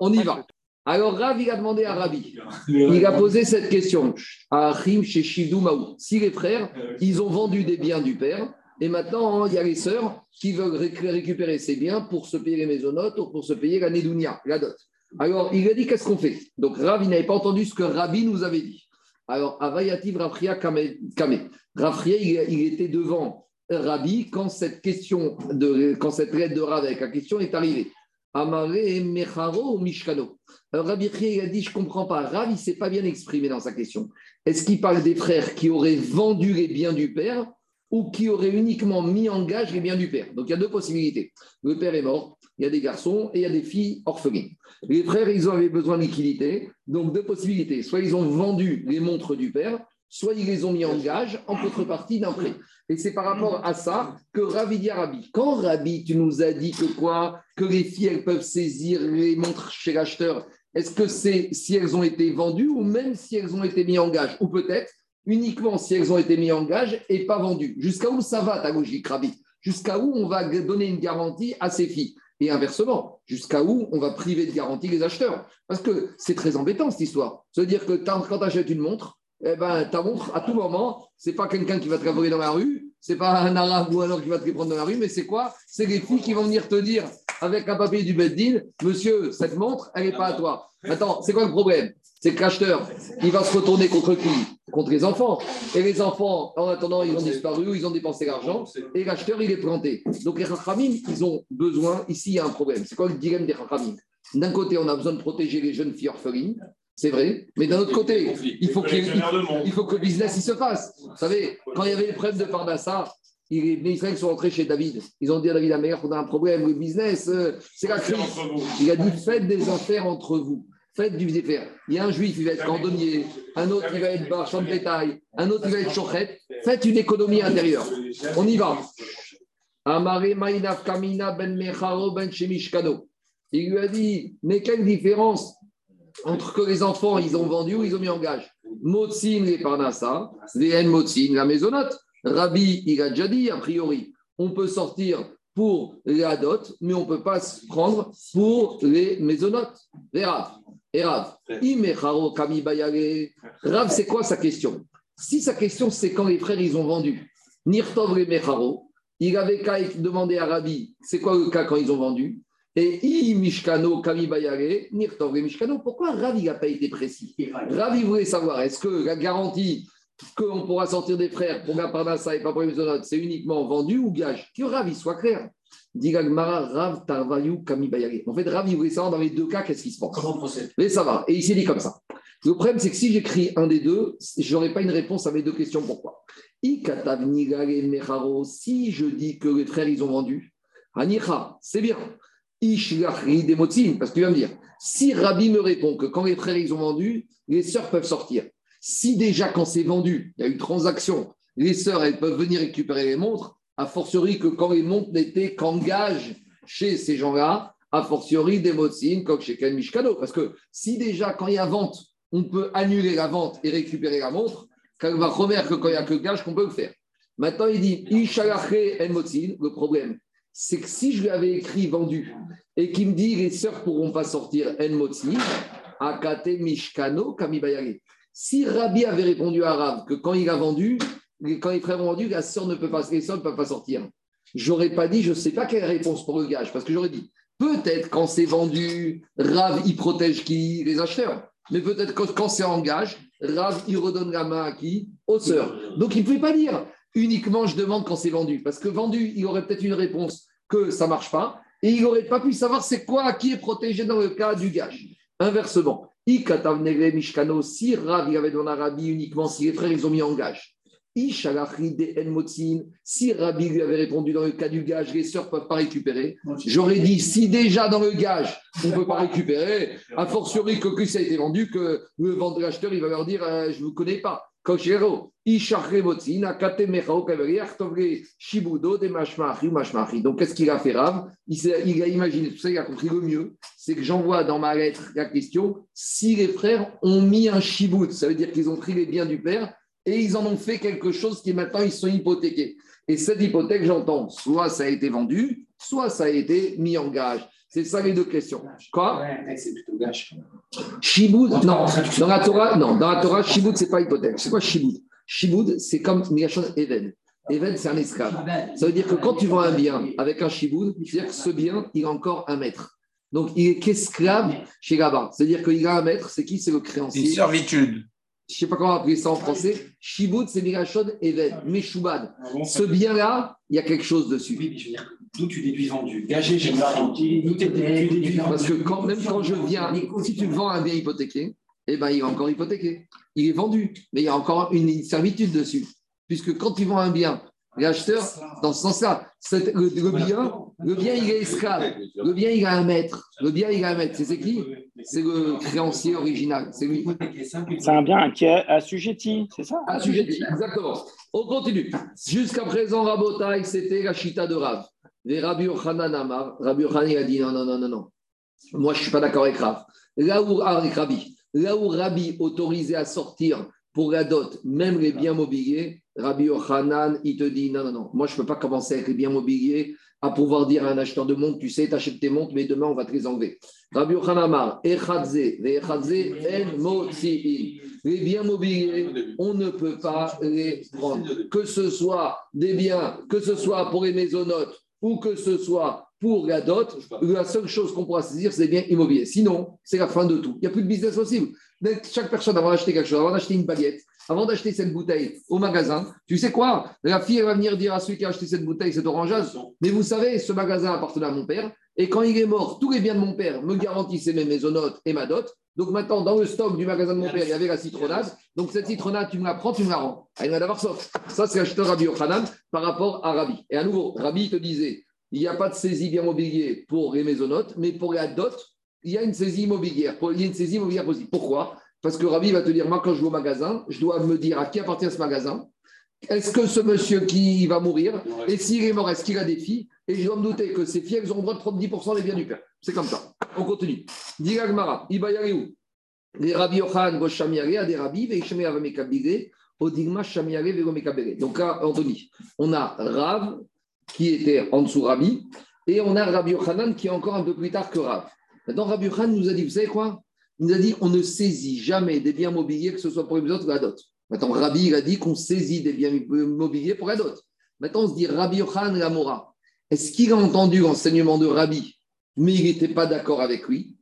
On y va. Alors, Rav, il a demandé à Rabbi. *laughs* Il a posé cette question à Achim chez Shivdou Maou. Si les frères, ils ont vendu des biens du père, et maintenant, il y a les sœurs qui veulent réc- récupérer ces biens pour se payer les maisonnotes ou pour se payer la Nédounia, la dot. Alors, il a dit qu'est-ce qu'on fait? Donc, Rav, il n'avait pas entendu ce que Rabbi nous avait dit. Alors, Avayativ Rafria Kame. Rafria, il, il était devant Rabbi quand cette question, de, quand cette lettre de Rav avec la question est arrivée. Amare Mecharo ou Mishkano. Alors, Rabbi il a dit, je ne comprends pas. Rav, il ne s'est pas bien exprimé dans sa question. Est-ce qu'il parle des frères qui auraient vendu les biens du père ou qui auraient uniquement mis en gage les biens du père? Donc, il y a deux possibilités. Le père est mort, il y a des garçons et il y a des filles orphelines. Les frères, ils avaient besoin de liquidité. Donc, deux possibilités. Soit ils ont vendu les montres du père, soit ils les ont mis en gage en contrepartie d'un prêt. Et c'est par rapport à ça que Ravi dit à. Quand Rabbi, tu nous as dit que quoi? Que les filles, elles peuvent saisir les montres chez l'acheteur. Est-ce que c'est si elles ont été vendues ou même si elles ont été mises en gage? Ou peut-être uniquement si elles ont été mises en gage et pas vendues. Jusqu'à où ça va ta logique, Rabbi? Jusqu'à où on va donner une garantie à ces filles? Et inversement, jusqu'à où on va priver de garantie les acheteurs? Parce que c'est très embêtant cette histoire. Se dire que quand tu achètes une montre, eh ben, ta montre, à tout moment, c'est pas quelqu'un qui va te la voler dans la rue, c'est pas un arabe ou alors qui va te prendre dans la rue, mais c'est quoi? C'est les filles qui vont venir te dire avec un papier du Beddin, monsieur, cette montre, elle n'est pas à toi. Attends, c'est quoi le problème? C'est que l'acheteur, il va se retourner contre qui? Contre les enfants. Et les enfants, en attendant, ils ont disparu ils ont dépensé l'argent, et l'acheteur, il est planté. Donc les Rachamim, ils ont besoin, ici, il y a un problème. C'est quoi le dilemme des Rachamim? D'un côté, on a besoin de protéger les jeunes filles orphelines, c'est vrai, mais d'un autre côté, il faut qu'il il faut que le business il se fasse. Vous savez, quand il y avait les problèmes de Parnassa, les Israéliens sont rentrés chez David. Ils ont dit à David Amer qu'on a un problème, le business, euh, c'est la crise. Il a dit faites des affaires entre vous. Faites du affaires. Il y a un juif, il va être cordonnier, un autre, il va être marchand de bétail, un autre, il va être chochet. Faites une économie intérieure. On y va. Amare Maïnaf Kamina Ben Mecharo Ben Shemishkano. Il lui a dit Mais quelle différence entre que les enfants, ils ont vendu ou ils ont mis en gage. Motzin les Parnassa, les Motzin la maisonnote. Rabbi, il a déjà dit, a priori, on peut sortir pour la dot, mais on ne peut pas se prendre pour les maisonnotes. Les. Rav, c'est quoi sa question? Si sa question, c'est quand les frères, ils ont vendu, Nirtov les Mecharo, il avait qu'à demander à Rabbi, c'est quoi le cas quand ils ont vendu? Et I Mishkano Kami Bayare, Nirtov les Mishkano. Pourquoi Rav, il n'a pas été précis? Ravi voulait savoir, est-ce que la garantie qu'on pourra sortir des frères pour la Parnassa et pas pour les c'est uniquement vendu ou gage? Que Ravi soit clair. Digagmara, Rav, Tarvayu, Kami Bayari. En fait, Rav, il voulait savoir dans les deux cas qu'est-ce qui se passe? Comment procède Mais ça va. Et il s'est dit comme ça. Le problème, c'est que si j'écris un des deux, je n'aurai pas une réponse à mes deux questions. Pourquoi? Si je dis que les frères, ils ont vendu, Anicha, c'est bien. Parce que tu vas me dire, si Rabbi me répond que quand les frères, ils ont vendu, les sœurs peuvent sortir. Si déjà, quand c'est vendu, il y a une transaction, les sœurs, elles peuvent venir récupérer les montres, a fortiori que quand les montres n'étaient qu'en gage chez ces gens-là, a fortiori des motzin, comme chez Ken Mishkano. Parce que si déjà, quand il y a vente, on peut annuler la vente et récupérer la montre, quand va remettre que quand il n'y a que gage, qu'on peut le faire. Maintenant, il dit en. Le problème, c'est que si je lui avais écrit vendu et qu'il me dit les sœurs pourront pas sortir kamibayare. Si Rabbi avait répondu à Rav que quand il a vendu, quand les frères ont vendu, la sœur ne peut pas, les sœurs ne peuvent pas sortir. J'aurais pas dit, je ne sais pas quelle réponse pour le gage, parce que j'aurais dit, peut-être quand c'est vendu, Rav, il protège qui? Les acheteurs. Mais peut-être quand c'est en gage, Rav, il redonne la main à qui? Aux sœurs. Donc il ne pouvait pas dire uniquement je demande quand c'est vendu, parce que vendu, il aurait peut-être une réponse que ça ne marche pas, et il n'aurait pas pu savoir c'est quoi, qui est protégé dans le cas du gage. Inversement, Ikatav Negre Mishkano, si Rav, il avait donné à Rabbi uniquement si les frères, ils ont mis en gage. Si Rabbi lui avait répondu dans le cas du gage, les sœurs ne peuvent pas récupérer, j'aurais dit si déjà dans le gage, on ne peut pas récupérer, a fortiori que, que ça a été vendu, que le vendeur l'acheteur, il va leur dire euh, je ne vous connais pas. Donc qu'est-ce qu'il a fait Rav? Il, a imaginé, tout ça, il a compris le mieux, c'est que j'envoie dans ma lettre la question si les frères ont mis un Shibud, ça veut dire qu'ils ont pris les biens du père et ils en ont fait quelque chose qui maintenant ils sont hypothéqués. Et cette hypothèque, j'entends, soit ça a été vendu, soit ça a été mis en gage. C'est ça les deux questions. Quoi? Ouais, c'est plutôt gâche. Shibud, Dans non. Dans la Torah, non. Dans la Torah, Shibud, c'est pas hypothèque. C'est quoi Shibud Shibud, c'est comme Migashon Even. Even, c'est un esclave. Ça veut dire que quand tu vends un bien avec un Shibud, c'est-à-dire que ce bien, il a encore un maître. Donc, il est qu'esclave chez Gaba. C'est-à-dire qu'il a un maître, c'est qui? C'est le Une créancier. servitude. Je ne sais pas comment appeler ça en français. Shibud, c'est Migashon Even. Meshubad. Ce bien-là, il y a quelque chose dessus. Oui, mais je veux dire, d'où tu déduis vendu Gagé, j'ai une garantie. D'où tu déduis vendu Parce que quand, même quand je viens, si tu vends un bien hypothéqué, eh ben, il est encore hypothéqué. Il est vendu, mais il y a encore une servitude dessus. Puisque quand tu vends un bien, l'acheteur, dans ce sens-là, le, le bien, le bien, il est esclave. Le bien, il a un maître. Le bien, il a un maître. C'est c'est qui? C'est le créancier original. C'est lui. C'est un bien qui est assujetti, c'est ça? Assujetti, exactement. On continue. Jusqu'à présent, Rabotai, c'était la chita de Rav. Les Rabbi Yochanan Amar, Rabbi Yochanan a dit non, non, non, non, non. Moi, je ne suis pas d'accord avec Rav. Là où, ah, avec Rabbi, là où Rabbi autorisait à sortir pour la dot, même les biens mobiliers, Rabbi Yochanan, il te dit non, non, non. Moi, je ne peux pas commencer avec les biens mobiliers à pouvoir dire à un acheteur de montres, tu sais, tu achètes tes montres, mais demain, on va te les enlever. Rabbi Yochanan Amar. Les biens mobiliers, on ne peut pas les prendre. Que ce soit des biens, que ce soit pour les maisonnotes ou que ce soit pour la dot, la seule chose qu'on pourra saisir, c'est des biens immobiliers. Sinon, c'est la fin de tout. Il n'y a plus de business possible. Chaque personne, avant d'acheter quelque chose, avant d'acheter une baguette, avant d'acheter cette bouteille au magasin, tu sais quoi? La fille, elle va venir dire à celui qui a acheté cette bouteille, cette orangeuse, mais vous savez, ce magasin appartenait à mon père, et quand il est mort, tous les biens de mon père me garantissaient mes maisonnotes et ma dot. Donc maintenant, dans le stock du magasin de mon père, il y avait la citronnade. Donc cette citronnade, tu me la prends, tu me la rends. Il va d'avoir sauf. Ça, c'est l'acheteur Rabbi Yochanan par rapport à Rabbi. Et à nouveau, Rabbi te disait, il n'y a pas de saisie bien mobilier pour les maisonnotes, mais pour la dot, il y a une saisie immobilière. Il y a une saisie immobilière possible. Pourquoi? Parce que Rabbi va te dire, moi, quand je vais au magasin, je dois me dire à qui appartient ce magasin. Est-ce que ce monsieur qui va mourir, et s'il est mort, est-ce qu'il a des filles? Et je dois me douter que ces filles, elles ont le droit de prendre 10% des biens du père. C'est comme ça. On continue. Diga Gmara, Ibayariou. Les Yochan. Donc Anthony, on a Rav qui était en dessous Rabbi, et on a Rabbi Yochanan qui est encore un peu plus tard que Rav. Maintenant, Rabbi Yochanan nous a dit, vous savez quoi? Il nous a dit, on ne saisit jamais des biens mobiliers, que ce soit pour les autres ou la dot. Maintenant, Rabbi, il a dit qu'on saisit des biens mobiliers pour la dot. Maintenant, on se dit, Rabbi Yochanan la Mora, est-ce qu'il a entendu l'enseignement de Rabbi, mais il n'était pas d'accord avec lui?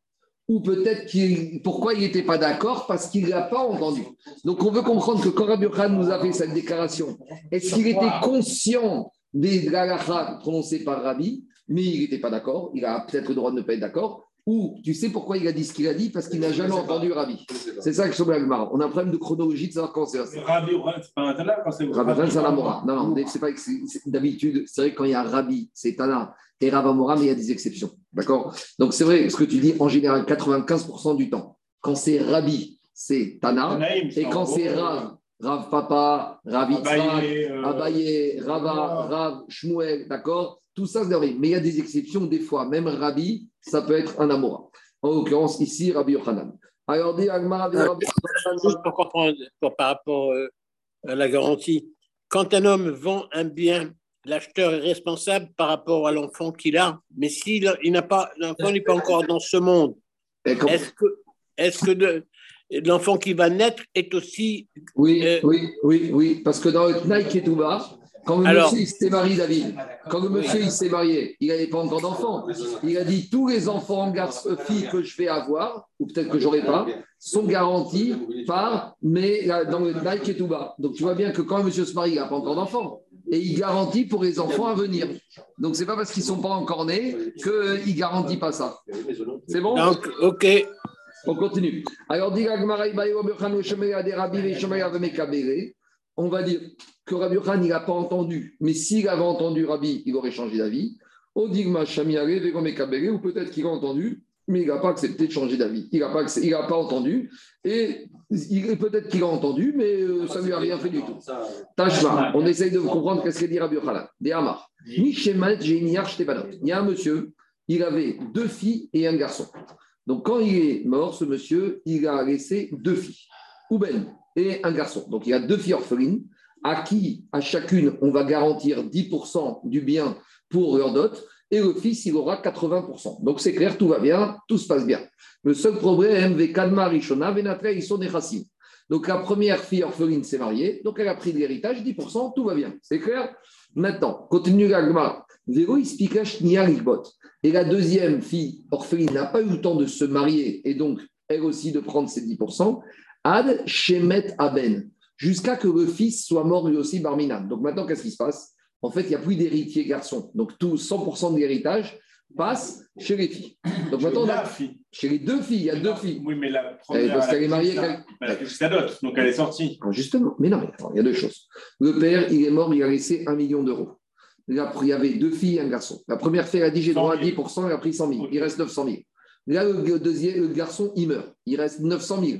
Ou peut-être qu'il, pourquoi il n'était pas d'accord? Parce qu'il ne l'a pas entendu. Donc on veut comprendre que quand Rabbi Yochanan nous a fait cette déclaration, est-ce qu'il était conscient des halachas prononcés par Rabbi mais il n'était pas d'accord, il a peut-être le droit de ne pas être d'accord, ou tu sais pourquoi il a dit ce qu'il a dit? Parce qu'il n'a jamais entendu Rabbi. C'est ça que je On a un problème de chronologie de savoir quand c'est ça. Rabbi Oran, c'est pas un Tana quand c'est Rabbi c'est un Amora. Non, non, c'est pas que c'est- c'est- d'habitude, c'est vrai que quand il y a Rabbi, c'est Tana et Rav Amora, mais il y a des exceptions. D'accord? Donc c'est vrai ce que tu dis en général 95% du temps. Quand c'est Rabbi, c'est Tana. Et quand c'est gros, Rav, Rav Papa, Rav Yitzhak, Abaye, euh, Abaye, Rava, Rav, Shmuel, d'accord? Tout ça, c'est normal. Mais il y a des exceptions, des fois, même Rabbi, ça peut être un Amora. En l'occurrence, ici, Rabbi Yochanan. Alors, dit Agmara, dit Rabbi Juste Yochanan. pour comprendre pour- par rapport euh, à la garantie, quand un homme vend un bien, l'acheteur est responsable par rapport à l'enfant qu'il a, mais s'il il n'a pas, l'enfant n'est pas encore dans ce monde, est-ce que, est-ce que de- l'enfant qui va naître est aussi. Oui, Euh, oui, oui, oui. Parce que dans le Tnaï Ketouba, quand le Alors- monsieur s'est marié, David, quand le monsieur il s'est marié, il n'avait pas encore d'enfant. Il a dit tous les enfants garçons, filles que je vais avoir, ou peut-être que j'aurai pas, sont garantis par, mais dans le Tnaï Ketouba. Donc tu vois bien que quand le monsieur se marie, il n'a pas encore d'enfant. Et il garantit pour les enfants à venir. Donc c'est pas parce qu'ils ne sont pas encore nés qu'il ne garantit pas ça. C'est bon? Donc, ok, on continue. Alors, dit on va dire que Rabbi Yochanan, il n'a pas entendu, mais s'il avait entendu Rabbi, il aurait changé d'avis. Odigma, Shamiare, Vegomekabere, ou peut-être qu'il a entendu, mais il n'a pas accepté de changer d'avis. Il n'a pas, il n'a pas entendu, et il- peut-être qu'il a entendu, mais euh, ça ne lui a rien fait du tout. Tashma, on essaye de comprendre qu'est-ce qu'il dit Rabbi Yochanan. Des Hamar. Il y a un monsieur, il avait deux filles et un garçon. Donc, quand il est mort, ce monsieur, il a laissé deux filles, Ouben et un garçon. Donc, il y a deux filles orphelines à qui, à chacune, on va garantir 10% du bien pour leur dot, et le fils, il aura 80%. Donc, c'est clair, tout va bien, tout se passe bien. Le seul problème, ils sont des racines. Donc, la première fille orpheline s'est mariée, donc elle a pris de l'héritage, 10%, tout va bien. C'est clair? Maintenant, continue l'agma. Et la deuxième fille orpheline n'a pas eu le temps de se marier et donc elle aussi de prendre ses 10%. Ad Shemet Aben. Jusqu'à que le fils soit mort lui aussi barminan. Donc maintenant, qu'est-ce qui se passe? En fait, il n'y a plus d'héritier garçon. Donc tout 100% de l'héritage passe chez les filles. Donc maintenant, a, fille. chez les deux filles, il y a deux filles. Oui, mais la Eh, première. parce elle a qu'elle est mariée, sa dot, donc elle est sortie. Ah, Justement, mais non, mais attends, il y a deux choses. Le père, il est mort, il a laissé un million d'euros. Là, Il y avait deux filles et un garçon. La première fille, elle a dit j'ai 100 droit à 000. 10%, elle a pris 100 000. Ok. Il reste 900 000. Là, le, deuxième, le garçon, il meurt. Il reste 900 000.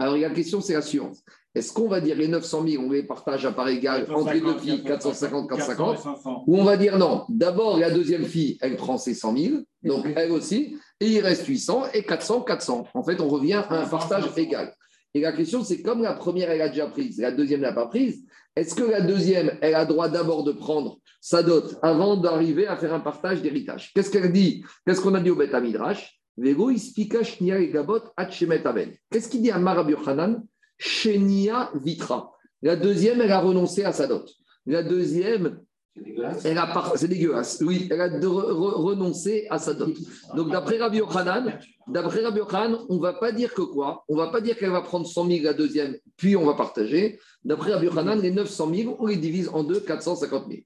Alors, la question, c'est la suivante. Est-ce qu'on va dire les 900 000, on les partage à part égale entre les deux filles, 450, 450 500. ou on va dire non, d'abord la deuxième fille, elle prend ses 100 000, donc elle aussi, et il reste 800 et 400, 400. En fait, on revient à un partage égal. Et la question, c'est comme la première, elle a déjà prise, la deuxième n'a pas prise, est-ce que la deuxième, elle a droit d'abord de prendre sa dot avant d'arriver à faire un partage d'héritage? Qu'est-ce qu'elle dit? Qu'est-ce qu'on a dit au Beth Midrash Vego ispika shnia et gabot atchemet aben. Qu'est-ce qu'il dit à Marabi Yochanan? Shenia vitra. La deuxième, elle a renoncé à sa dot. La deuxième, elle a par- c'est dégueulasse. Oui, elle a de re- re- renoncé à sa dot. Donc d'après Rabbi Yochanan, d'après Rabbi Yochanan, on ne va pas dire que quoi? On ne va pas dire qu'elle va prendre 100 000 la deuxième, puis on va partager. D'après Rabbi Yochanan, les 900 000, on les divise en deux, 450 000.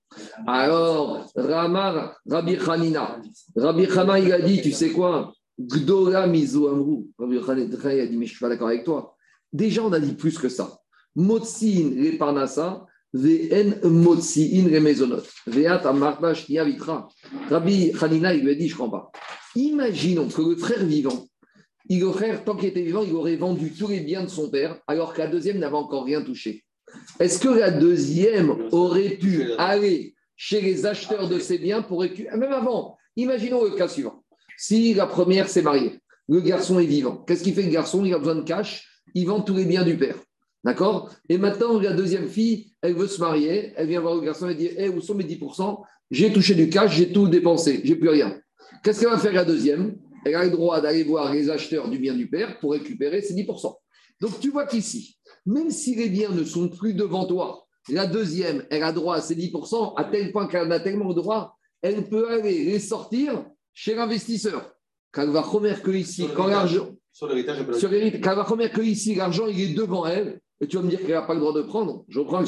Alors, Ramar, Rabbi Hanina, Rabbi Hana, il a dit, tu sais quoi? Gdola mizo amrou. Rabbi Yochanan a dit, mais je ne suis pas d'accord avec toi. Déjà, on a dit plus que ça. Motsin VN Motsiin les maisonot. Veat amarta shnia. Rabbi Hanina, il lui a dit, je ne comprends pas. Imaginons que le frère vivant, il tant qu'il était vivant, il aurait vendu tous les biens de son père, alors que la deuxième n'avait encore rien touché. Est-ce que la deuxième aurait pu aller chez les acheteurs de ces biens pour même avant, imaginons le cas suivant. Si la première s'est mariée, le garçon est vivant, qu'est-ce qu'il fait le garçon? Il a besoin de cash, il vend tous les biens du père. D'accord? Et maintenant, la deuxième fille, elle veut se marier, elle vient voir le garçon et dit Eh, où sont mes 10% J'ai touché du cash, j'ai tout dépensé, j'ai plus rien. Qu'est-ce qu'elle va faire la deuxième? Elle a le droit d'aller voir les acheteurs du bien du père pour récupérer ses 10%. Donc tu vois qu'ici, même si les biens ne sont plus devant toi, la deuxième, elle a droit à ses 10%, à tel point qu'elle en a tellement droit, elle peut aller les sortir chez l'investisseur. Quand elle va remettre que ici, quand l'argent, Sur l'héritage, que ici, l'argent, il est devant elle, et tu vas me dire qu'elle n'a pas le droit de prendre. Je reprends le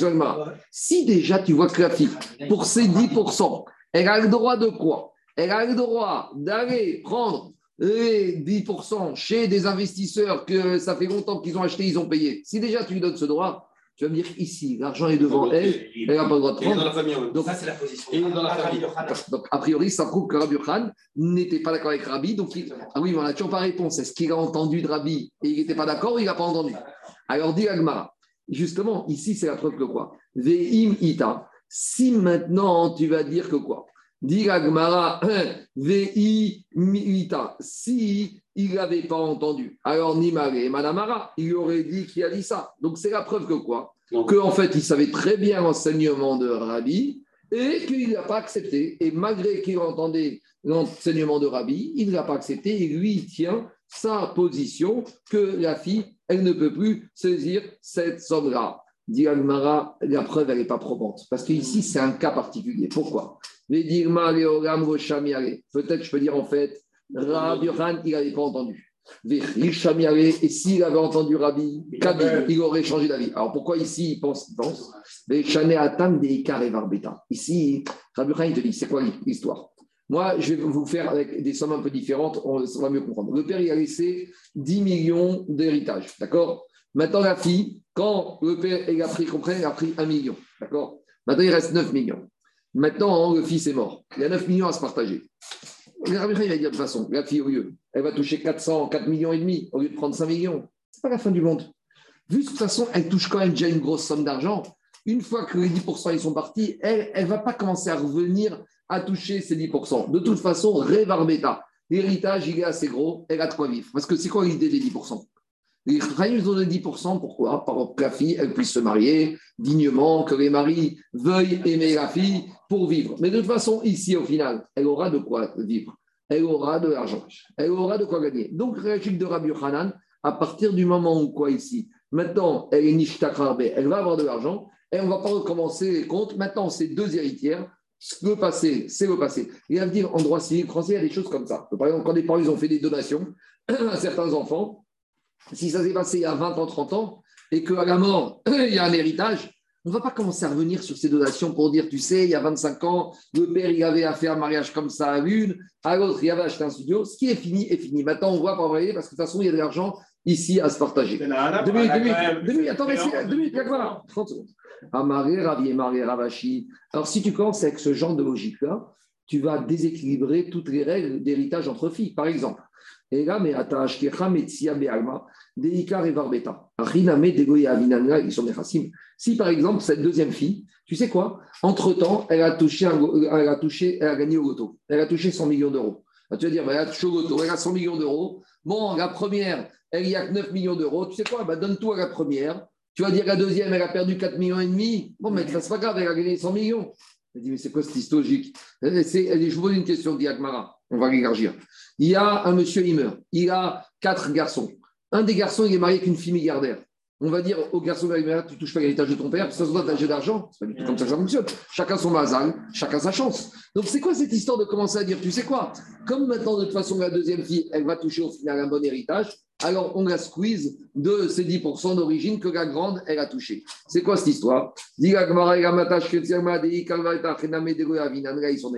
Si déjà tu vois que la fille, pour ses 10%, elle a le droit de quoi? Elle a le droit d'aller prendre les 10% chez des investisseurs que ça fait longtemps qu'ils ont acheté, ils ont payé. Si déjà tu lui donnes ce droit, tu vas me dire ici, l'argent est devant elle, elle n'a pas le droit de est dans prendre. la famille. Donc, Ça, c'est la position. Et dans la famille. Donc, a priori, ça prouve que Rabbi Khan n'était pas d'accord avec Rabbi. Donc, il- ah oui, mais on n'a toujours pas réponse. Est-ce qu'il a entendu de Rabbi et il n'était pas d'accord ou il n'a pas entendu Alors, dit Agmara, justement, ici, c'est la preuve que quoi? Ve'im ita. Si maintenant, tu vas dire que quoi? Dit Agmara, *clears throat* Ve'im ita. Si il n'avait pas entendu, alors Nimare et Manamara, il aurait dit qu'il a dit ça. Donc, c'est la preuve que quoi? Donc, Qu'en fait, il savait très bien l'enseignement de Rabbi et qu'il n'a pas accepté. Et malgré qu'il entendait l'enseignement de Rabbi, il ne l'a pas accepté et lui, il tient sa position que la fille, elle ne peut plus saisir cette somme-là. Dit Agmara, la preuve, elle n'est pas probante. Parce qu'ici, c'est un cas particulier. Pourquoi? Peut-être, je peux dire en fait, Rabbi Yohan, il n'avait pas entendu. Et s'il avait entendu Rabbi, Kabi, il aurait changé d'avis. Alors pourquoi ici, il pense, il pense? Ici, Rabbi Yohan, il te dit, c'est quoi l'histoire? Moi, je vais vous faire avec des sommes un peu différentes, on, on va mieux comprendre. Le père, il a laissé 10 millions d'héritage, d'accord? Maintenant, la fille, quand le père il a pris, comprend, il a pris 1 million, d'accord? Maintenant, il reste 9 millions. Maintenant, le fils est mort. Il y a 9 millions à se partager. Le Rabbi il va dire de toute façon, la fille, au lieu, elle va toucher 400, 4 millions et demi, au lieu de prendre 5 millions. C'est pas la fin du monde. Vu de toute façon, elle touche quand même déjà une grosse somme d'argent. Une fois que les 10% ils sont partis, elle ne va pas commencer à revenir à toucher ces 10%. De toute façon, Révarbeta, l'héritage, il est assez gros, elle a de quoi vivre. Parce que c'est quoi l'idée des 10% Les ont des 10%, pourquoi? Pour que la fille, elle puisse se marier dignement, que les maris veuillent aimer la fille pour vivre. Mais de toute façon, ici, au final, elle aura de quoi vivre. Elle aura de l'argent. Elle aura de quoi gagner. Donc, réagir de Rabbi Hanan, à partir du moment où, quoi, ici? Maintenant, elle est Nishtakarbe, elle va avoir de l'argent, et on ne va pas recommencer les comptes. Maintenant, c'est deux héritières. Le passé, c'est le passé. Et à dire, en droit civil français, il y a des choses comme ça. Par exemple, quand des parents ils ont fait des donations *clears throat* à certains enfants, si ça s'est passé il y a 20 ans, 30 ans, et qu'à la mort, *clears throat* il y a un héritage, on ne va pas commencer à revenir sur ces donations pour dire, tu sais, il y a 25 ans, le père, il avait à faire un mariage comme ça à l'une, à l'autre, il avait acheté un studio. Ce qui est fini est fini. Maintenant, on voit pas envoyer parce que de toute façon, il y a de l'argent ici à se partager. Deux minutes, deux minutes, attends, mais c'est c'est- deux minutes, voilà, 30 secondes. Amaré, Maré, Ravashi. Alors, si tu commences avec ce genre de logique-là, tu vas déséquilibrer toutes les règles d'héritage entre filles. Par exemple, et là, mais. Si, par exemple, cette deuxième fille, tu sais quoi? Entre-temps, elle a touché, go- elle a touché, elle a gagné au loto. Elle a touché 100 millions d'euros. Ah, Tu vas dire, bah, elle a touché au loto, elle a 100 millions d'euros. Bon, la première, elle y a que 9 millions d'euros. Tu sais quoi? Bah, Donne tout à la première. Tu vas dire la deuxième, elle a perdu 4 millions et demi. Bon, mais ça, c'est pas grave, elle a gagné 100 millions. Elle dit, mais c'est quoi cette Elle dit, Je vous pose une question, dit Akmara. On va l'élargir. Il y a un monsieur, il meurt. Il a quatre garçons. Un des garçons, il est marié avec une fille milliardaire. On va dire au garçon milliardaire, tu touches pas l'héritage de ton père, parce que ça se doit t'acheter d'argent. C'est pas du tout comme ça que ça fonctionne. Chacun son mazal, chacun sa chance. Donc c'est quoi cette histoire de commencer à dire, tu sais quoi? Comme maintenant, de toute façon, la deuxième fille, elle va toucher au final un bon héritage, alors on la squeeze de ces 10% d'origine que la grande, elle a touché. C'est quoi cette histoire? Ils sont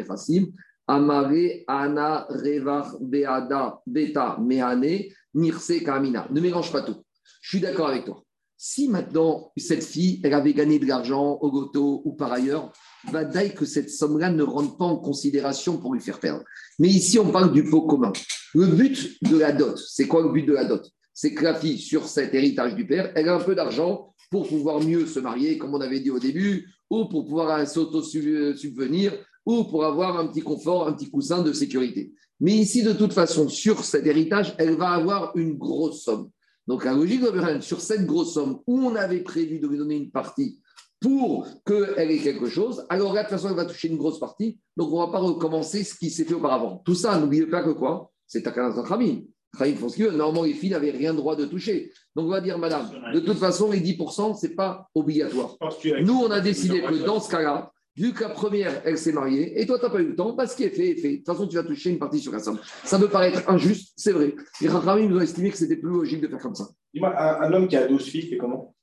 Amare, Ana, Revar, Beada, Beta, Mehane, Nirse, Kamina. Ne mélange pas tout. Je suis d'accord avec toi. Si maintenant, cette fille, elle avait gagné de l'argent au goto ou par ailleurs, va dire que cette somme-là ne rentre pas en considération pour lui faire perdre. Mais ici, on parle du pot commun. Le but de la dot, c'est quoi le but de la dot? C'est que la fille, sur cet héritage du père, elle a un peu d'argent pour pouvoir mieux se marier, comme on avait dit au début, ou pour pouvoir s'auto-subvenir, ou pour avoir un petit confort, un petit coussin de sécurité. Mais ici, de toute façon, sur cet héritage, elle va avoir une grosse somme. Donc, la logique de sur cette grosse somme où on avait prévu de lui donner une partie pour qu'elle ait quelque chose, alors là, de toute façon, elle va toucher une grosse partie. Donc, on ne va pas recommencer ce qui s'est fait auparavant. Tout ça, n'oubliez pas que quoi? C'est Takana Khamim. Khamim font ce. Normalement, les filles n'avaient rien droit de toucher. Donc, on va dire, madame, de toute façon, les 10%, ce n'est pas obligatoire. Nous, on a décidé que dans ce cas-là, vu que la première, elle s'est mariée, et toi, tu n'as pas eu le temps, bah, ce qui est fait est fait. De toute façon, tu vas toucher une partie sur la somme. Ça peut paraître injuste, c'est vrai. Les Khamim nous ont estimé que c'était plus logique de faire comme ça. Dis-moi, un, un homme qui a 12 filles, c'est comment?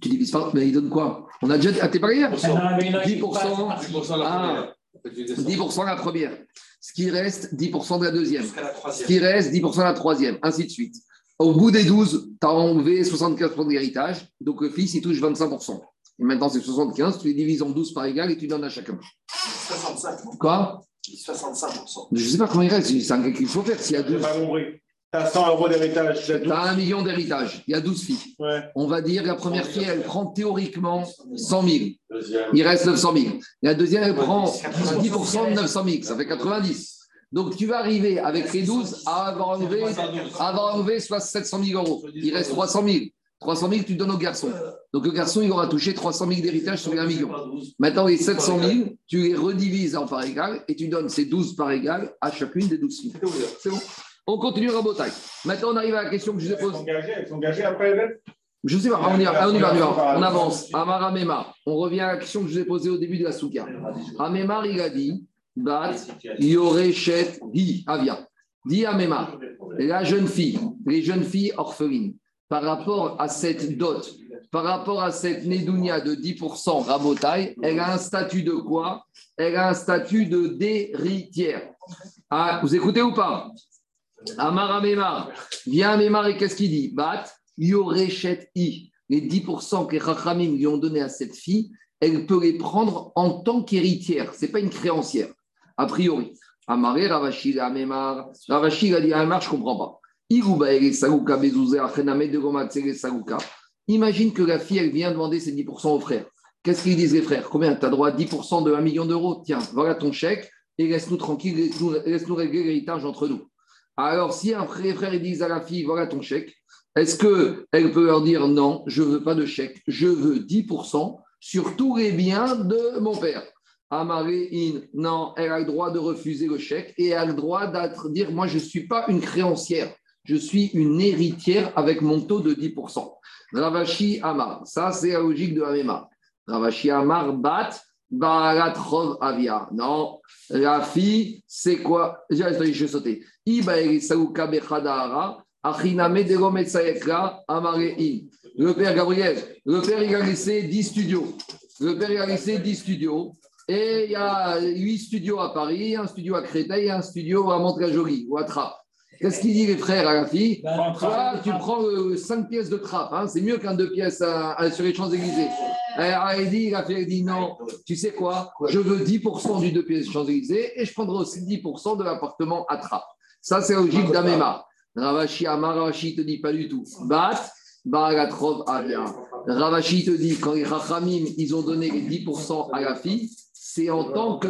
Tu divises pas, mais il donne quoi? On a déjà. Ah, t'es pas hier Il y en a- il y en a qui 10%. passent par- Ah, 10% de la première. Ce qui reste, 10% de la deuxième. La Ce qui reste, 10% de la troisième, ainsi de suite. Au bout des 12, tu as enlevé 75% de l'héritage, donc le fils, il touche 25%. Et maintenant, c'est 75, tu les divises en 12 par égal et tu donnes à chacun. 65. Quoi? 65%. Je ne sais pas comment il reste, c'est un calcul qu'il faut faire. S'il y a J'ai 12, pas compris. T'as 100 euros d'héritage. tu as tu as un million d'héritage, il y a 12 filles. Ouais. On va dire la première fille, elle prend théoriquement 100 000. Deuxième. Il reste 900 000. La deuxième, elle prend 90. 10% de 900 000, ça fait 90. Donc tu vas arriver avec les 12 à avoir enlevé, à avoir enlevé soit 700 000 euros. Il reste 300 000. 300 000, tu donnes au garçon. Donc le garçon, il aura touché 300 000 d'héritage sur les 1 million. Maintenant, les 700 000, tu les redivises en par égal et tu donnes ces 12 par égal à chacune des 12 filles. C'est bon On continue Rabotaille. Maintenant, on arrive à la question que je vous ai Elles sont posée. engagées, après Je ne sais pas, on y va, on y va, on y va. On avance. Amara Memar. On revient à la question que je vous ai posée au début de la souka. Amemar, il a dit Bat, Yorechet, Hi, Avia. Dit Amemar, la jeune fille, les jeunes filles orphelines, par rapport à cette dot, par rapport à cette Nédounia de 10% rabotaille, elle a un statut de quoi? Elle a un statut de d'héritière. Ah, vous écoutez ou pas? Amar Amemar. Vient Amemar et qu'est-ce qu'il dit? Bat, Yorechet, I. Les 10% que les Chachamim lui ont donné à cette fille, elle peut les prendre en tant qu'héritière. Ce n'est pas une créancière, a priori. Amaré, Ravashi, la Amemar. Ravashi, il a dit Amemar, je ne comprends pas. Imagine que la fille, elle vient demander ses 10% aux frères. Qu'est-ce qu'ils disent les frères? Combien? Tu as droit à 10% de 1 million d'euros? Tiens, voilà ton chèque et laisse-nous tranquille, laisse-nous régler l'héritage entre nous. Alors, si un frère frère disent à la fille, voilà ton chèque, est-ce qu'elle peut leur dire non, je ne veux pas de chèque, je veux 10% sur tous les biens de mon père? Amaré in, non, elle a le droit de refuser le chèque et elle a le droit de dire, moi, je ne suis pas une créancière, je suis une héritière avec mon taux de 10%. Ravashi Amar, ça c'est la logique de Amema. Ravashi Amar, bat, Baratrov Avia. Non, la fille, c'est quoi? Je vais sauter. Le père Gabriel, le père il a laissé 10 studios. Le père il a laissé 10 studios. Et il y a 8 studios à Paris, un studio à Créteil un studio à Montreuil ou à Trappes. Qu'est-ce qu'il dit les frères à la fille Ben, Toi, tu prends 5 pièces de trappe, hein, c'est mieux qu'un 2 pièces à- à- sur les Champs-Élysées. Elle dit, la fille dit non, tu sais quoi? Je veux 10% du 2 pièces Champs-Élysées et je prendrai aussi 10% de l'appartement à trappe. Ça, c'est la logique d'Amema. Ravashi Amar, Ravashi te dit pas du tout. Bat, Baratrov Avia. Ravashi te dit, quand les Rachamim, ils ont donné les 10% à la fille, c'est en tant que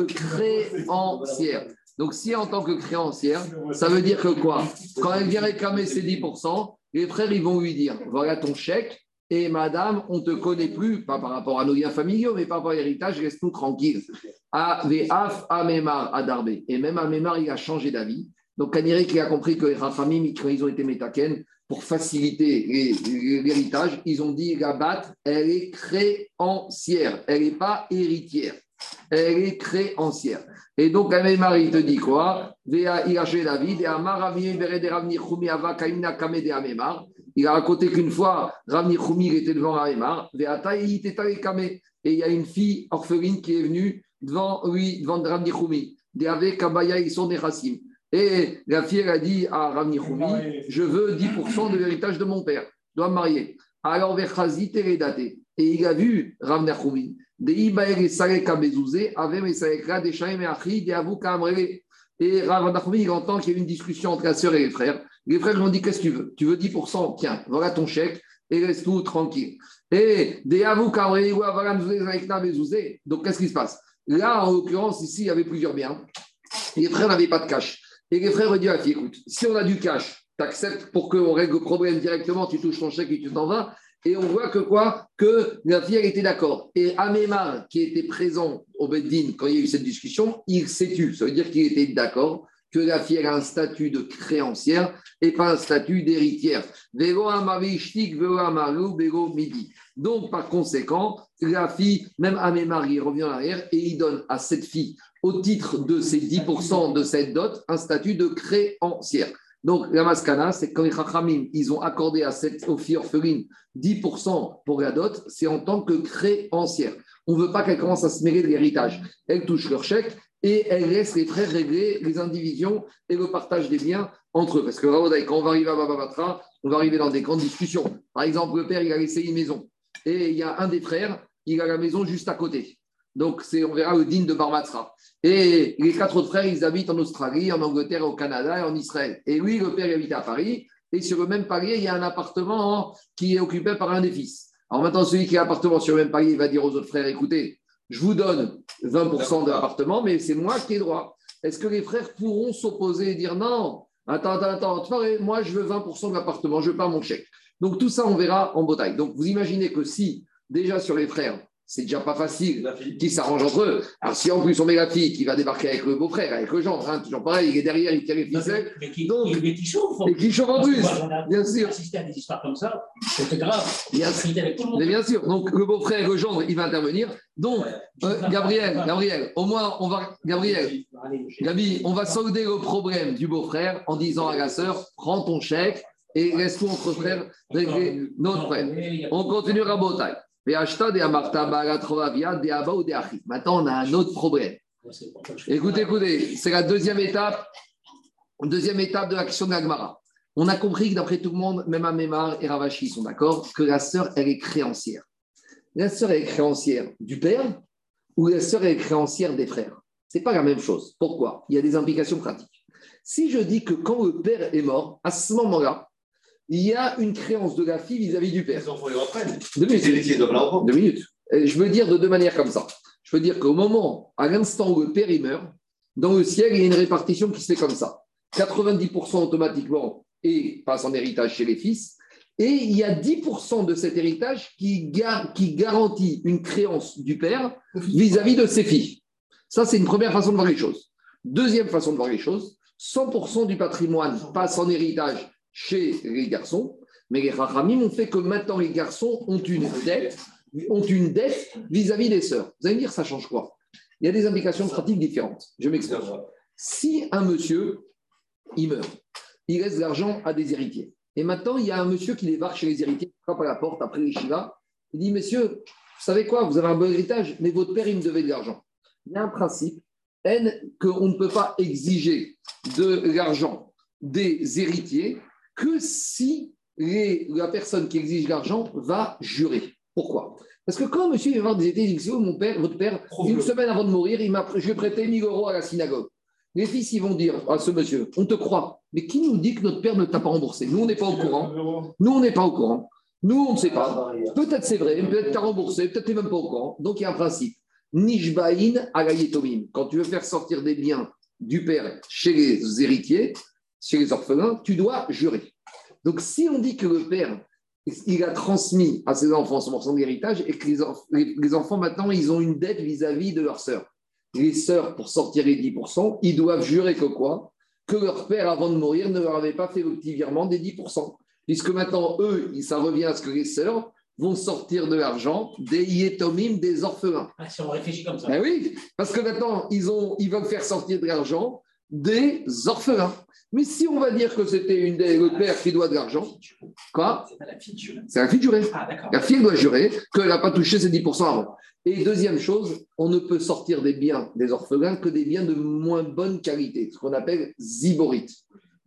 créancière. Donc, si en tant que créancière, ça veut dire que quoi? Quand elle vient réclamer ses 10%, les frères, ils vont lui dire voilà ton chèque, et madame, on ne te connaît plus, pas par rapport à nos liens familiaux, mais par rapport à l'héritage, reste-nous tranquille. Aveaf Amemar Adarbe. Et même Amemar, il a changé d'avis. Donc, Kanirek, il a compris que les Rachamim, quand ils ont été métaken, pour faciliter l'héritage, ils ont dit la batte, elle est créancière, elle n'est pas héritière, elle est créancière. Et donc, Amemar, il te dit quoi? Il a raconté qu'une fois, Ravni Choumi il était devant Kamé. Et il y a une fille orpheline qui est venue devant lui, devant Ravni Rassim. Et la fille, a dit à Ravni Choumi, je veux 10% de l'héritage de mon père. Je dois me marier. Alors. Et il a vu Ravni Choumi. Et Ravni Choumi, il entend qu'il y a une discussion entre la sœur et les frères. Les frères lui ont dit Qu'est-ce que tu veux? Tu veux 10% Tiens, voilà ton chèque et reste-nous tranquille. Et. Donc, qu'est-ce qui se passe? Là, en l'occurrence, ici, il y avait plusieurs biens. Les frères n'avaient pas de cash. Et les frères ont dit à la fille, écoute, si on a du cash, tu acceptes pour qu'on règle le problème directement, tu touches ton chèque et tu t'en vas. Et on voit que quoi? Que la fille, était d'accord. Et Amémar, qui était présent au Beddin quand il y a eu cette discussion, il s'est tu. Ça veut dire qu'il était d'accord que la fille a un statut de créancière et pas un statut d'héritière. Donc, par conséquent, la fille, même Amémar, il revient en arrière et il donne à cette fille au titre de ces 10% de cette dot, un statut de créancière. Donc, la maskana, c'est quand les Chachamim, ils ont accordé à cette aux filles orphelines 10% pour la dot, c'est en tant que créancière. On ne veut pas qu'elle commence à se mêler de l'héritage. Elles touchent leur chèque et elle laisse les frères régler les indivisions et le partage des biens entre eux. Parce que quand on va arriver à Bababatra, on va arriver dans des grandes discussions. Par exemple, le père, il a laissé une maison. Et il y a un des frères, il a la maison juste à côté. Donc, c'est, on verra le digne de Barbatra. Et les quatre autres frères, ils habitent en Australie, en Angleterre, au Canada et en Israël. Et lui, le père, il habite à Paris. Et sur le même palier, il y a un appartement qui est occupé par un des fils. Alors maintenant, celui qui a l'appartement sur le même palier, il va dire aux autres frères, écoutez, je vous donne 20% de l'appartement, mais c'est moi qui ai droit. Est-ce que les frères pourront s'opposer et dire non Attends, attends, attends, moi je veux 20% de l'appartement, je veux pas mon chèque. Donc tout ça, on verra en bataille. Donc vous imaginez que si, déjà sur les frères, c'est déjà pas facile qu'ils s'arrangent entre eux. Alors si en plus on met la fille qui va débarquer avec le beau-frère, avec le genre, hein, toujours pareil, il est derrière, il tire les ficelles. Mais qui, Donc- mais qui chauffe. Et qui chauffe en plus, bien sûr. assisté à des histoires comme ça, c'était grave. Bien avec tout le monde. Mais bien sûr, donc le beau-frère, le gendre, il va intervenir. Donc, euh, Gabriel, Gabriel, au moins on va, Gabriel, Gabi, on va solder le problème du beau-frère en disant à la sœur, prends ton chèque et laisse-toi entre frères régler notre frère. On continue à bataille. Maintenant, on a un autre problème. Écoutez, écoutez, c'est la deuxième étape, deuxième étape de l'action de. On a compris que d'après tout le monde, même Amémar et Ravachi sont d'accord, que la sœur, elle est créancière. La sœur, est créancière du père ou la sœur, est créancière des frères. C'est pas la même chose. Pourquoi? Il y a des implications pratiques. Si je dis que quand le père est mort, à ce moment-là, il y a une créance de la fille vis-à-vis du père. Les enfants les reprennent. Deux minutes. Deux minutes. Euh, Je veux dire de deux manières comme ça. Je veux dire qu'au moment, à l'instant où le père il meurt, dans le ciel, il y a une répartition qui se fait comme ça. 90% automatiquement et passe en héritage chez les fils. Et il y a 10% de cet héritage qui, gar- qui garantit une créance du père vis-à-vis de ses filles. Ça, c'est une première façon de voir les choses. Deuxième façon de voir les choses, 100% du patrimoine passe en héritage chez les garçons, mais les rachamim ont fait que maintenant les garçons ont une dette, ont une dette vis-à-vis des sœurs. Vous allez me dire, ça change quoi? Il y a des implications pratiques différentes. Je m'explique. Si un monsieur, il meurt, il laisse de l'argent à des héritiers. Et maintenant, il y a un monsieur qui débarque chez les héritiers, qui frappe à la porte après les Shiva. Il dit, messieurs, vous savez quoi, vous avez un bon héritage, mais votre père, il me devait de l'argent. Il y a un principe, N, qu'on ne peut pas exiger de l'argent des héritiers que si les- la personne qui exige l'argent va jurer. Pourquoi? Parce que quand monsieur va voir des dit, mon père, votre père, une semaine avant de mourir, il m'a, je prêté 1000 euros à la synagogue. Les fils, ils vont dire à ce monsieur, on te croit, mais qui nous dit que notre père ne t'a pas remboursé? Nous, on n'est pas au courant. Nous, on n'est pas au courant. Nous, on ne sait pas. Peut-être c'est vrai, peut-être t'as remboursé, peut-être t'es même pas au courant. Donc, il y a un principe. Nishbaïn agayetomim. Quand tu veux faire sortir des biens du père chez les héritiers, chez les orphelins, tu dois jurer. Donc, si on dit que le père, il a transmis à ses enfants 100% de l'héritage et que les, enf- les- les enfants, maintenant, ils ont une dette vis-à-vis de leurs sœurs. Les sœurs, pour sortir les 10%, ils doivent jurer que quoi? Que leur père, avant de mourir, ne leur avait pas fait le petit virement des 10%. Puisque maintenant, eux, ça revient à ce que les sœurs vont sortir de l'argent des yétomim, des orphelins. Ah, si on réfléchit comme ça. Ben oui, parce que maintenant, ils, ont, ils veulent faire sortir de l'argent des orphelins. Mais si on va dire que c'était une des, le père qui doit de l'argent, quoi? C'est la fille. C'est la fille. Ah. La fille doit jurer qu'elle n'a pas touché ses 10% avant. Et deuxième chose, on ne peut sortir des biens des orphelins que des biens de moins bonne qualité, ce qu'on appelle ziborite.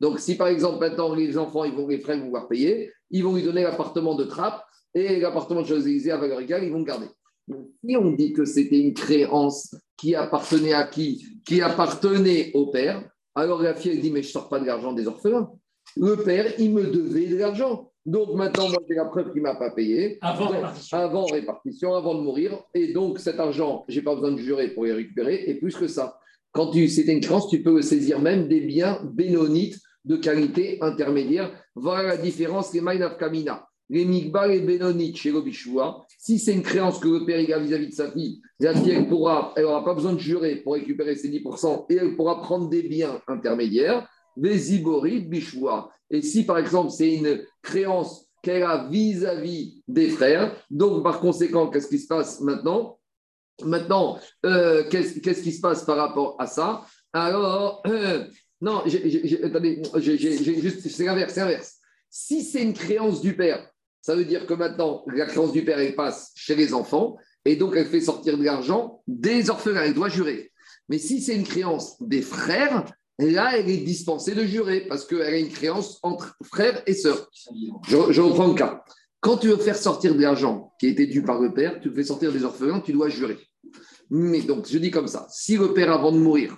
Donc, si par exemple maintenant les enfants, ils vont, les frères vont pouvoir payer, ils vont lui donner l'appartement de Trappe et l'appartement de Champs-Élysées à valeur égale, ils vont le garder. Donc, si on dit que c'était une créance qui appartenait à qui? Qui appartenait au père, alors la fille elle dit Mais je ne sors pas de l'argent des orphelins. Le père, il me devait de l'argent. Donc maintenant, moi, j'ai la preuve qu'il ne m'a pas payé. Avant Donc, répartition. Avant répartition, avant de mourir. Et donc, cet argent, je n'ai pas besoin de jurer pour les récupérer. Et plus que ça, quand tu c'était une créance, tu peux le saisir même des biens bénonites de qualité intermédiaire. Voilà la différence, les Maïnaf Kamina. Les Migbal et Bénonites chez Robishua, si c'est une créance que le père a vis-à-vis de sa fille, la fille, elle pourra, elle n'aura pas besoin de jurer pour récupérer ses 10% et elle pourra prendre des biens intermédiaires. Véziborit, Bishua. Et si par exemple c'est une créance qu'elle a vis-à-vis des frères, donc par conséquent, qu'est-ce qui se passe maintenant? Maintenant, euh, qu'est-ce qui se passe par rapport à ça? Alors, euh, non, attendez, c'est l'inverse, c'est l'inverse. Si c'est une créance du père, ça veut dire que maintenant, la créance du père, elle passe chez les enfants, et donc elle fait sortir de l'argent des orphelins, elle doit jurer. Mais si c'est une créance des frères, là, elle est dispensée de jurer parce qu'elle a une créance entre frères et sœurs. Je, je reprends le cas. Quand tu veux faire sortir de l'argent qui a été dû par le père, tu le fais sortir des orphelins, tu dois jurer. Mais donc, je dis comme ça si le père, avant de mourir,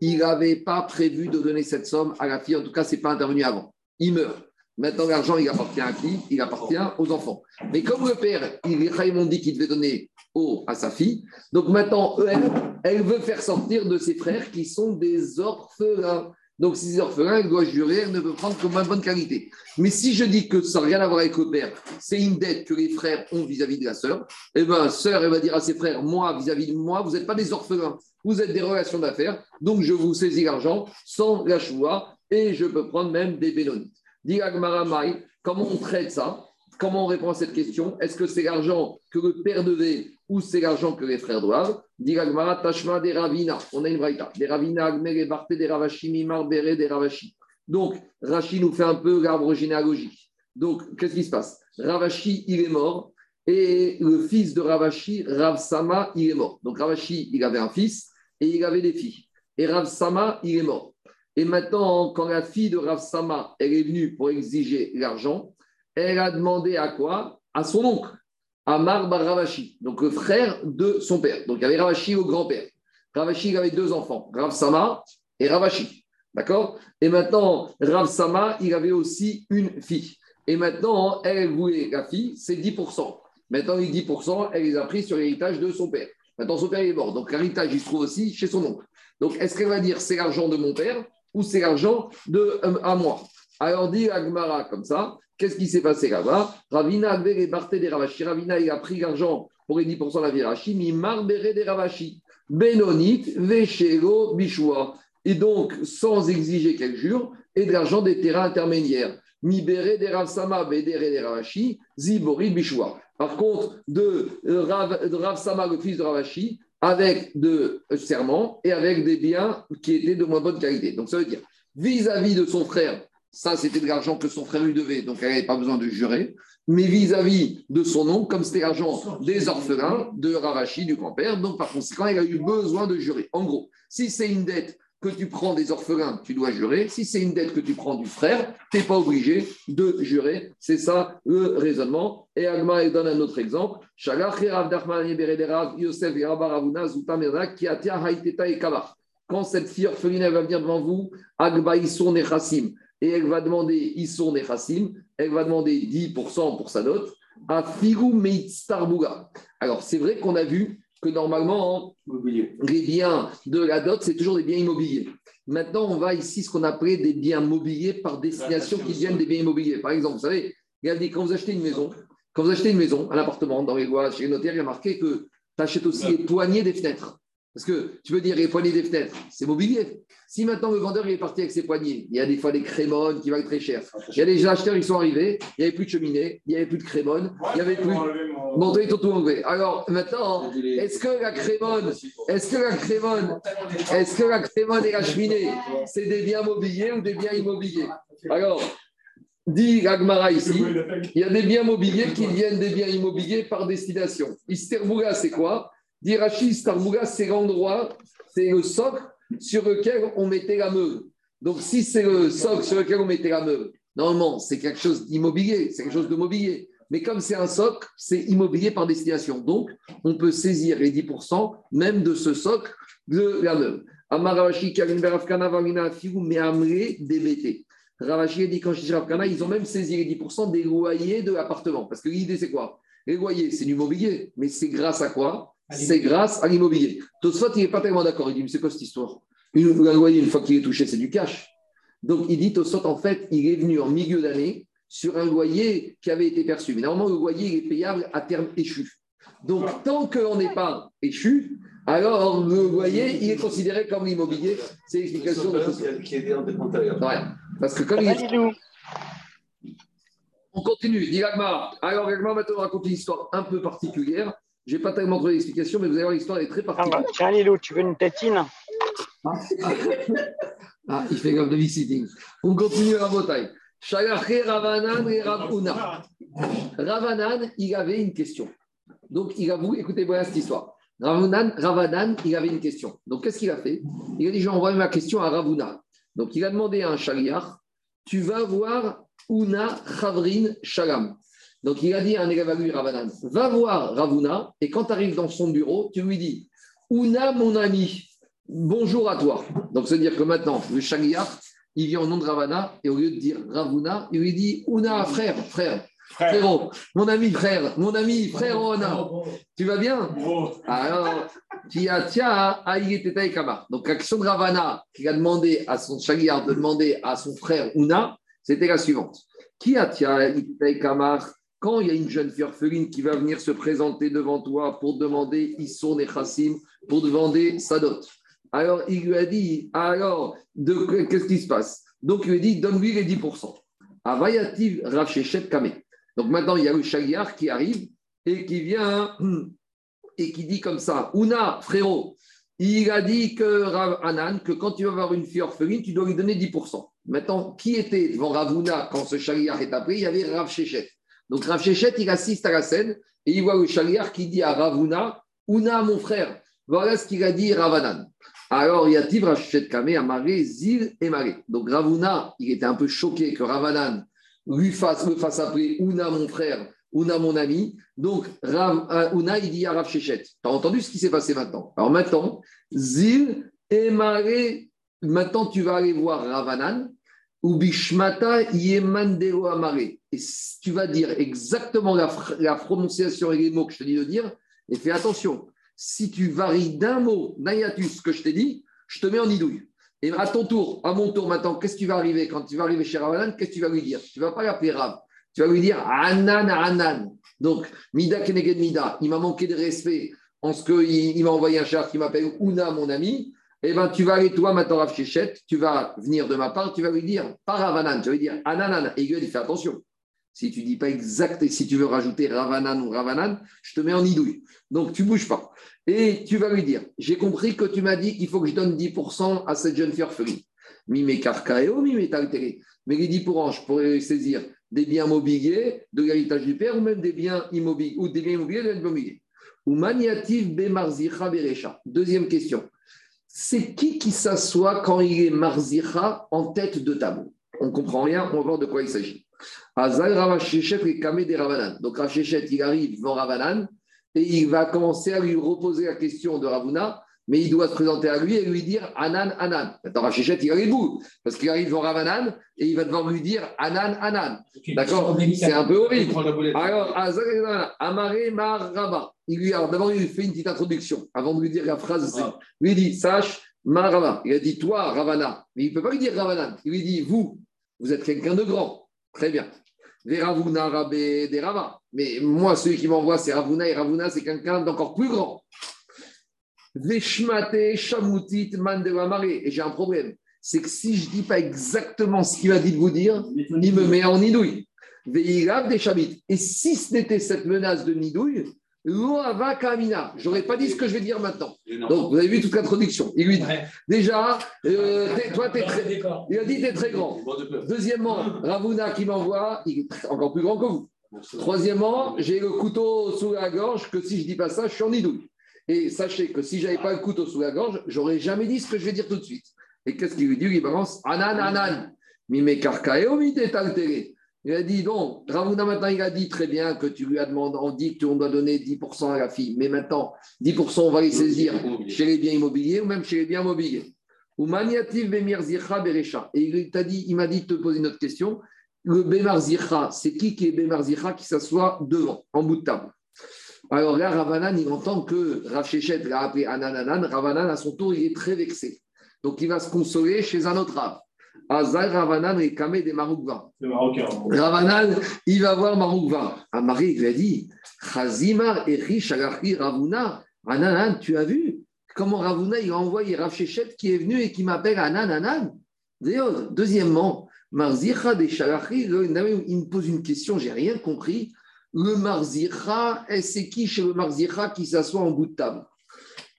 il n'avait pas prévu de donner cette somme à la fille, en tout cas, ce n'est pas intervenu avant, il meurt. Maintenant, l'argent, il appartient à qui? Il appartient aux enfants. Mais comme le père, il, m'ont dit qu'il devait donner au, à sa fille, donc maintenant, elle, elle veut faire sortir de ses frères qui sont des orphelins. Donc, si c'est orphelin, elle doit jurer, elle ne peut prendre que ma bonne qualité. Mais si je dis que ça n'a rien à voir avec le père, c'est une dette que les frères ont vis-à-vis de la sœur, eh bien, sœur, elle va dire à ses frères, moi, vis-à-vis de moi, vous n'êtes pas des orphelins, vous êtes des relations d'affaires, donc je vous saisis l'argent sans la choix et je peux prendre même des bénonites. Maï, comment on traite ça? Comment on répond à cette question? Est-ce que c'est l'argent que le père devait ou c'est l'argent que les frères doivent? Dit Tashma des Ravina. On a une braïta. Des Ravina, Agmere, Barté, des Ravashi, Mimar, Bere, des Ravashi. Donc, Rashi nous fait un peu l'arbre généalogique. Donc, qu'est-ce qui se passe? Ravashi, il est mort. Et le fils de Ravashi, Rav Sama, il est mort. Donc, Ravashi, il avait un fils et il avait des filles. Et Rav Sama, il est mort. Et maintenant, quand la fille de Rav Sama, elle est venue pour exiger l'argent, elle a demandé à quoi? À son oncle, Amar Bar Ravashi, donc le frère de son père. Donc il y avait Ravashi au grand-père. Ravashi, avait deux enfants, Rav Sama et Ravashi. D'accord? Et maintenant, Rav Sama, il avait aussi une fille. Et maintenant, elle voulait la fille, c'est 10%. Maintenant, les 10%, elle les a pris sur l'héritage de son père. Maintenant, son père est mort. Donc, l'héritage, il se trouve aussi chez son oncle. Donc, est-ce qu'elle va dire c'est l'argent de mon père? C'est l'argent de euh, à moi Alors, dit Agmara comme ça. Qu'est-ce qui s'est passé là-bas? Ravina avait Barté des Ravashi. Ravina, il a pris l'argent pour les 10% de la Virachi, mi marbere des Ravashi. Benonit, Veshelo, Bishua. Et donc, sans exiger qu'elle jure, et de l'argent des terrains intermédiaires. Mi bere des Ravsama, Bedere des Ravashi, Zibori, Bishua. Par contre, de euh, Rav, le fils de Ravashi, avec de euh, serment et avec des biens qui étaient de moins bonne qualité. Donc, ça veut dire, vis-à-vis de son frère, ça, c'était de l'argent que son frère lui devait, donc elle n'avait pas besoin de jurer. Mais vis-à-vis de son oncle, comme c'était l'argent des orphelins, de Ravachi, du grand-père, donc par conséquent, elle a eu besoin de jurer. En gros, si c'est une dette que tu prends des orphelins, tu dois jurer. Si c'est une dette que tu prends du frère, tu n'es pas obligé de jurer. C'est ça le raisonnement. Et Agma donne un autre exemple. Quand cette fille orpheline elle va venir devant vous, Agba Issour Nechassim, et elle va demander Issour Nechassim, elle va demander 10% pour sa dot, à. Alors, c'est vrai qu'on a vu que normalement, les biens de la dot, c'est toujours des biens immobiliers. Maintenant, on va ici ce qu'on appelait des biens mobiliers par destination qui viennent des biens immobiliers. Par exemple, vous savez, regardez, quand vous achetez une maison, quand vous achetez une maison, un appartement dans les lois, chez les notaires, il y a marqué que tu achètes aussi les poignées des fenêtres. Parce que tu veux dire les poignées des fenêtres, c'est mobilier. Si maintenant le vendeur il est parti avec ses poignées, il y a des fois des crémones qui valent très cher. Il y a des acheteurs qui sont arrivés, il n'y avait plus de cheminée, il n'y avait plus de crémone, il n'y avait plus. Bon, ils ont tout enlevé. Alors maintenant, est-ce que la crémone, est-ce que la crémone, est-ce que la crémone et la cheminée, c'est des biens mobiliers ou des biens immobiliers? Alors, dit Agmara ici, il y a des biens mobiliers qui viennent des biens immobiliers par destination. Isterbouga, c'est quoi? Dit Rachid, Isterbouga, c'est l'endroit, c'est le socle sur lequel on mettait la meule. Donc, si c'est le socle sur lequel on mettait la meule, normalement, c'est quelque chose d'immobilier, c'est quelque chose de mobilier. Mais comme c'est un socle, c'est immobilier par destination. Donc, on peut saisir les 10% même de ce socle de la meule. Amaravashi, Karim Berafkana, Varina, Fiou, Mehamre, DBT. Ravashi dit quand je ils ont même saisi les 10% des loyers de l'appartement. Parce que l'idée, c'est quoi? Les loyers, c'est du mobilier. Mais c'est grâce à quoi? C'est grâce à l'immobilier. Tosfot, il n'est pas tellement d'accord. Il dit, mais c'est quoi cette histoire? Une, Un loyer, une fois qu'il est touché, c'est du cash. Donc, il dit, Tosfot, en fait, il est venu en milieu d'année sur un loyer qui avait été perçu. Mais normalement, le loyer il est payable à terme échu. Donc, tant qu'on n'est pas échu, alors le loyer, il est considéré comme l'immobilier. C'est l'explication de ce Qui est. Ouais. Parce que comme il... On continue, dit Gagmar. Alors, Gagmar, maintenant, on raconte une histoire un peu particulière. Je n'ai pas tellement trouvé d'explication, mais vous allez voir, l'histoire est très Ah particulière. bah, tiens, Lilou, tu veux une tétine Ah, il fait grave de visiting. On continue à la bataille. Ravanan et Ravuna. Ravanan, il avait une question. Donc, il a voulu, écoutez-moi cette histoire. Ravanan, Ravanan, il avait une question. Donc, qu'est-ce qu'il a fait? Il a dit, je vais envoyer ma question à Ravuna. Donc, il a demandé à un chariar, tu vas voir Una Chavrin Shalam. Donc, il a dit à un élève à lui, Ravanan, va voir Ravuna, et quand tu arrives dans son bureau, tu lui dis, Una, mon ami, bonjour à toi. Donc, c'est-à-dire que maintenant, le chariar, il vient au nom de Ravana, et au lieu de dire Ravuna, il lui dit, Una, frère, frère. Frère. Frérot, mon ami frère, mon ami frère Ona, tu vas bien Gros. Alors, Aïe Kama. Donc, l'action de Ravana qui a demandé à son Chagiar de demander à son frère Una, c'était la suivante. Qui a Tia Aïe Kama quand il y a une jeune fille orpheline qui va venir se présenter devant toi pour demander Isson et Chassim, pour demander sa dot. Alors, il lui a dit, alors, qu'est-ce qui se passe? Donc, il lui a dit, donne-lui les 10%. Avayativ Rachechet Kame. Donc, maintenant, il y a le Chagiar qui arrive et qui vient et qui dit comme ça Ouna, frérot, il a dit que Rav que quand tu vas voir une fille orpheline, tu dois lui donner 10%. Maintenant, qui était devant Ravuna quand ce chaliar est appelé Il y avait Rav Shechet. Donc Rav Shechet, il assiste à la scène et il voit le chaliar qui dit à Ravuna Ouna, mon frère, voilà ce qu'il a dit Ravanan. Alors, il y a Tiv Rav Shechet Kame, Amaré, Zil et Maré. Donc Ravuna, il était un peu choqué que Ravanan lui fasse, le fasse appeler Ouna, mon frère, Ouna, mon ami. Donc, Rav, euh, Ouna, il dit à Rav Shechet. Tu as entendu ce qui s'est passé maintenant? Alors maintenant, Zil et Maré, maintenant tu vas aller voir Ravanan, ou Bishmata Yemandelo Amare. Et tu vas dire exactement la, la prononciation et les mots que je te dis de dire, et fais attention, si tu varies d'un mot, Nayatus, que je t'ai dit, je te mets en idouille. Et à ton tour, à mon tour maintenant, qu'est-ce qui va arriver Quand tu vas arriver chez Ravanan, qu'est-ce que tu vas lui dire? Tu ne vas pas l'appeler Rav. Tu vas lui dire Anan Anan. Donc, Mida Keneged Mida, il m'a manqué de respect en ce qu'il il, m'a envoyé un char qui m'appelle Ouna, mon ami. Eh bien, tu vas aller, toi, maintenant, Rav Shechet, tu vas venir de ma part, tu vas lui dire, pas Ravanan, tu vas lui dire Ananan. Et il lui dit, fais attention. Si tu dis pas exact, si tu veux rajouter Ravanan ou Ravanan, je te mets en idouille. Donc, tu bouges pas. Et tu vas lui dire, j'ai compris que tu m'as dit qu'il faut que je donne 10% à cette jeune fille orpheline. Mi me carcaeo, mi me taltere. Mais les 10%, je pourrais saisir des biens mobiliers de l'héritage du père ou même des biens immobiliers ou des biens immobiliers de l'immobilier. Ou maniatif bemarzicha berecha. Deuxième question. C'est qui qui s'assoit quand il est marzicha en tête de table? On comprend rien, on va voir de quoi il s'agit. Azal Ravashechet et Kamé des Ravanan. Donc Ravashechet, il arrive devant Ravanan et il va commencer à lui reposer la question de Ravuna, mais il doit se présenter à lui et lui dire Anan, Anan. Maintenant, Ravashechet, il est debout parce qu'il arrive devant Ravanan et il va devoir lui dire Anan, Anan. D'accord? C'est un peu horrible. Alors, Azal Amaré Mar Rava. Il lui a d'abord il fait une petite introduction avant de lui dire la phrase. c'est- Lui dit Sache Marava. Il a dit Toi, Ravana. Mais il ne peut pas lui dire Ravanan. Il lui dit Vous, vous êtes quelqu'un de grand. Très bien. Veravuna Rabbe des Rava. Mais moi, celui qui m'envoie, c'est Ravuna. Et Ravuna, c'est quelqu'un d'encore plus grand. Veshmate Shamutit Mandevamare. Et j'ai un problème. C'est que si je ne dis pas exactement ce qu'il a dit de vous dire, il me met en nidouille. Veirav des Shamit. Et si ce n'était cette menace de nidouille, Loava Kamina. J'aurais pas dit ce que je vais dire maintenant. Donc, vous avez vu toute l'introduction. Il lui dit déjà, euh, t'es- toi, tu es très. Il a dit, tu es très grand. Deuxièmement, Ravuna qui m'envoie, il est encore plus grand que vous. Troisièmement, j'ai le couteau sous la gorge, que si je dis pas ça, je suis en idouille. Et sachez que si j'avais pas le couteau sous la gorge, j'aurais jamais dit ce que je vais dire tout de suite. Et qu'est-ce qu'il lui dit? Il balance Anan, Anan, mime. Il a dit, non, Ravuna maintenant, il a dit très bien que tu lui as demandé, on dit qu'on doit donner 10% à la fille, mais maintenant, 10% on va les saisir chez les biens immobiliers ou même chez les biens mobiliers. Ou maniativ bemir zircha berecha. Et il t'a dit, il m'a dit de te poser une autre question. Le bemar zircha, c'est qui qui est bemar zircha qui s'assoit devant, en bout de table? Alors là, Ravanan, il entend que Rav Shechet l'a appelé Anananan. Ravanan, à son tour, il est très vexé. Donc il va se consoler chez un autre Rav. Azar Ravanan et Kamé des Maroukva. Ravanan, il va voir Maroukva. Amari lui a dit Chazimar Eri Shagari Ravuna. Ananan, tu as vu comment Ravuna il a envoyé Rav Shechet qui est venu et qui m'appelle Anananan? D'ailleurs, deuxièmement, Marzicha des Shagari, il me pose une question, j'ai rien compris. Le Marzicha, et c'est qui chez le Marzicha qui s'assoit en bout de table?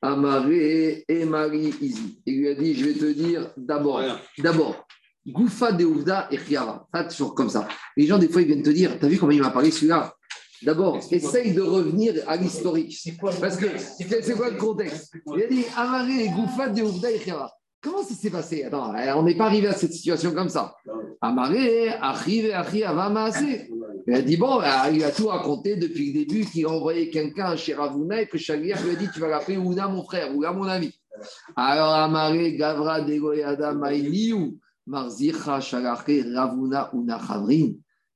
Amaré et Marie Izi. Il lui a dit Je vais te dire d'abord, d'abord, Goufa de Ouvda et Chiara. Pas toujours comme ça. Les gens, des fois, ils viennent te dire T'as vu comment il m'a parlé celui-là? D'abord, essaye de revenir à l'historique. Parce que c'est quoi le contexte? Il a dit Amaré, Goufa de Ouvda et Khira. Comment ça s'est passé? Attends, euh, on n'est pas arrivé à cette situation comme ça. Amaré, arrive, Achi, Avamaase. Il a dit bon, euh, il a tout raconté depuis le début qu'il a envoyé quelqu'un chez Ravuna et que Shagir lui a dit tu vas l'appeler Ouna, mon frère, Ouna, mon ami. Alors, Amaré, Gavra, Degoyada, Maïliou, Marzicha, Shalaché, Ravuna, Una, Chavrin.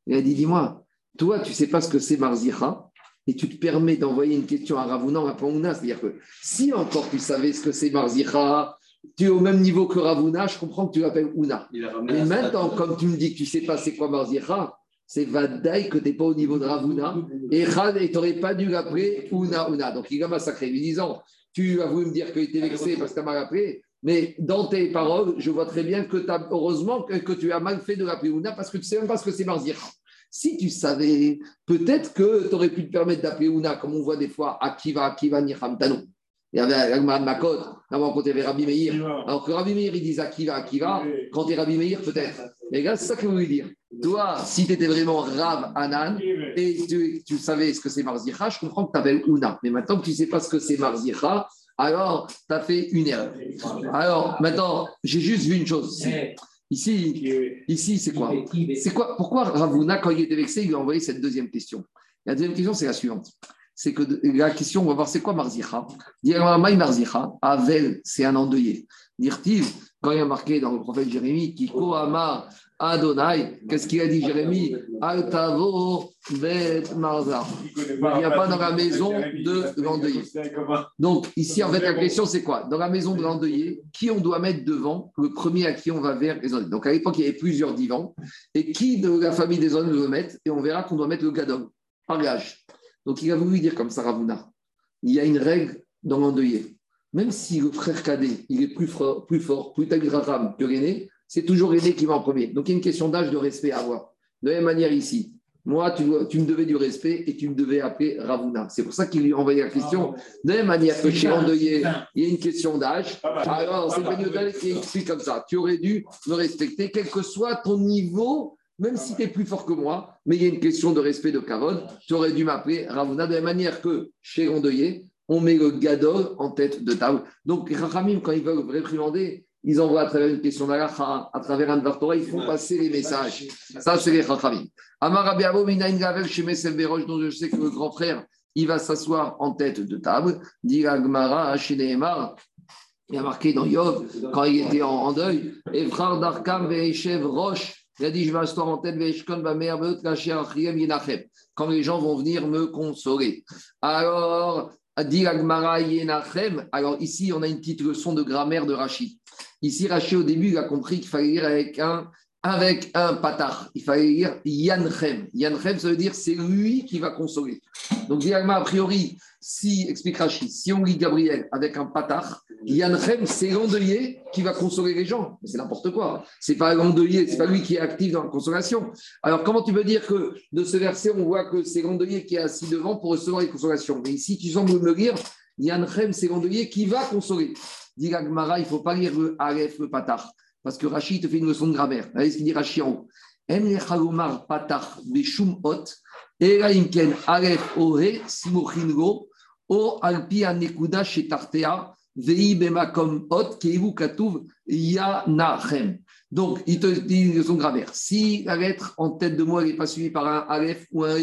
Il a dit dis-moi, toi, tu sais pas ce que c'est Marzicha et tu te permets d'envoyer une question à Ravuna en appelant Ouna. C'est-à-dire que si encore tu savais ce que c'est Marzicha, tu es au même niveau que Ravuna, je comprends que tu l'appelles Ouna. Mais maintenant, comme tu me dis que tu sais pas c'est quoi Marzicha, c'est Vadaï que tu n'es pas au niveau de Ravuna et tu n'aurais pas dû l'appeler Ouna Ouna. Donc il a massacré lui disant Tu as voulu me dire qu'il était vexé parce que tu as mal appelé, mais dans tes paroles, je vois très bien que tu as, heureusement que, que tu as mal fait de l'appeler Ouna parce que tu ne sais même pas ce que c'est Marzicha. Si tu savais, peut-être que tu aurais pu te permettre d'appeler Ouna, comme on voit des fois, Akiva, Akiva, Niham, Tano. Il y avait Agmar Makot, avant quand il y avait Rabbi Meir. Alors que Rabbi Meir, il disait Akiva, Akiva, quand tu es Rabbi Meir, peut-être. Les gars, c'est ça que je voulais dire. Toi, si tu étais vraiment Rav Anan et tu, tu savais ce que c'est Marzicha, je comprends que tu appelles Ouna. Mais maintenant que tu ne sais pas ce que c'est Marzicha, alors tu as fait une erreur. Alors maintenant, j'ai juste vu une chose. Ici, ici c'est quoi? C'est quoi? Pourquoi Ravuna, quand il était vexé, il lui a envoyé cette deuxième question? La deuxième question, c'est la suivante. C'est que la question, on va voir, c'est quoi Marzicha? Maï Marzicha, Avel, c'est un endeuillé. Quand il y a marqué dans le prophète Jérémie, Kiko Amar Adonai, qu'est-ce qu'il a dit Jérémie Altavo Bet Marza. Il n'y a pas dans la maison de l'endeuillé. Donc, ici, en fait, la question, c'est quoi? Dans la maison de l'endeuillé, qui on doit mettre devant? Le premier à qui on va vers les endeuillés. Donc, à l'époque, il y avait plusieurs divans. Et qui de la famille des endeuillés veut mettre? Et on verra qu'on doit mettre le gadol, par l'âge. Donc, il a voulu dire comme ça, Ravuna. Il y a une règle dans l'endeuillé. Même si le frère cadet, il est plus fort, plus fort, plus que l'aîné, c'est toujours l'aîné qui va en premier. Donc, il y a une question d'âge, de respect à avoir. De la même manière ici. Moi, tu, tu, me devais du respect et tu me devais appeler Ravuna. C'est pour ça qu'il lui a envoyé la question. De la même manière que chez l'endeuillé, il y a une question d'âge. Alors, c'est Ben qui explique comme ça. Tu aurais dû me respecter, quel que soit ton niveau même si tu es plus fort que moi, mais il y a une question de respect de Kavod, tu aurais dû m'appeler Ravuna, de la même manière que chez l'endeuillé, on met le gadol en tête de table. Donc, les Rachamim, quand ils veulent réprimander, ils envoient à travers une question d'Alacha, à travers un Torah, ils font passer les messages. Ça, c'est les Rachamim. Amar Minaïn Gavel, chez Mesel Beroche, dont je sais que le grand frère, il va s'asseoir en tête de table. Dit Agmara, Neymar. il a marqué dans Yov, quand il était en, deuil, Efrar Darkam, Veishev Roche, il a dit, je vais m'asseoir en tête, quand les gens vont venir me consoler. Alors, alors ici, on a une petite leçon de grammaire de Rachid. Ici, Rachid, au début, il a compris qu'il fallait lire avec un, avec un patard. Il fallait lire Yanchem. Yanchem, ça veut dire c'est lui qui va consoler. Donc, a priori, si, explique Rachid, si on lit Gabriel avec un patard, Yanchem, c'est l'endeuillé qui va consoler les gens. C'est n'importe quoi. C'est pas l'endeuillé, c'est pas lui qui est actif dans la consolation. Alors, comment tu veux dire que de ce verset, on voit que c'est l'endeuillé qui est assis devant pour recevoir les consolations? Mais ici, tu sembles me lire, Yanchem, c'est l'endeuillé qui va consoler. Dit il ne faut pas lire le Aleph, le patard. Parce que Rachid te fait une leçon de grammaire. Ce qu'il dit Rachid. Donc, il te dit une leçon de grammaire. Si la lettre en tête de moi n'est pas suivie par un alef ou un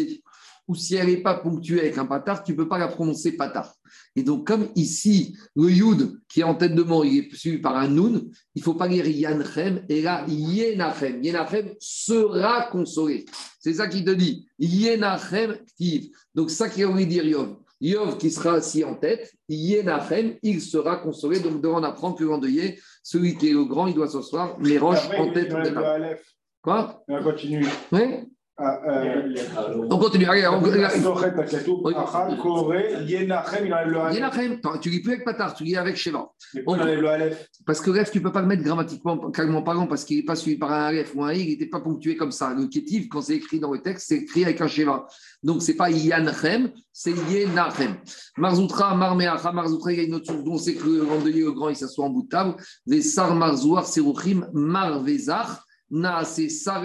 ou si elle n'est pas ponctuée avec un patard, tu ne peux pas la prononcer patard. Et donc, comme ici, le yud qui est en tête de mot, il est suivi par un nun, il ne faut pas lire yanchem, et là, yenachem. Yenachem sera consolé. C'est ça qui te dit. Yenachem ktiv. Donc, ça qui veut dire Yov. Yov qui sera assis en tête, yenachem, il sera consolé. Donc, devant on apprend que l'endeuillé, celui qui est le grand, il doit s'asseoir, les roches en tête. Quoi? On continue. Oui? On continue. Allez, on... Tu lis plus avec Patar, tu lis avec Sheva. On enlève le Aleph. Parce que Aleph, tu ne peux pas le mettre grammatiquement, calmement parlant, parce qu'il n'est pas suivi par un Aleph ou un I, il n'était pas ponctué comme ça. Le Kétiv, quand c'est écrit dans le texte, c'est écrit avec un Sheva. Donc, ce n'est pas Yanachem, c'est Yenachem. Marzoutra, Marmeacha, Marzoutra, il y a une autre source dont c'est que le le grand, il s'assoit en bout de table. Vesar Marzouar, Serouchim, Marvezar. Na, c'est Sar.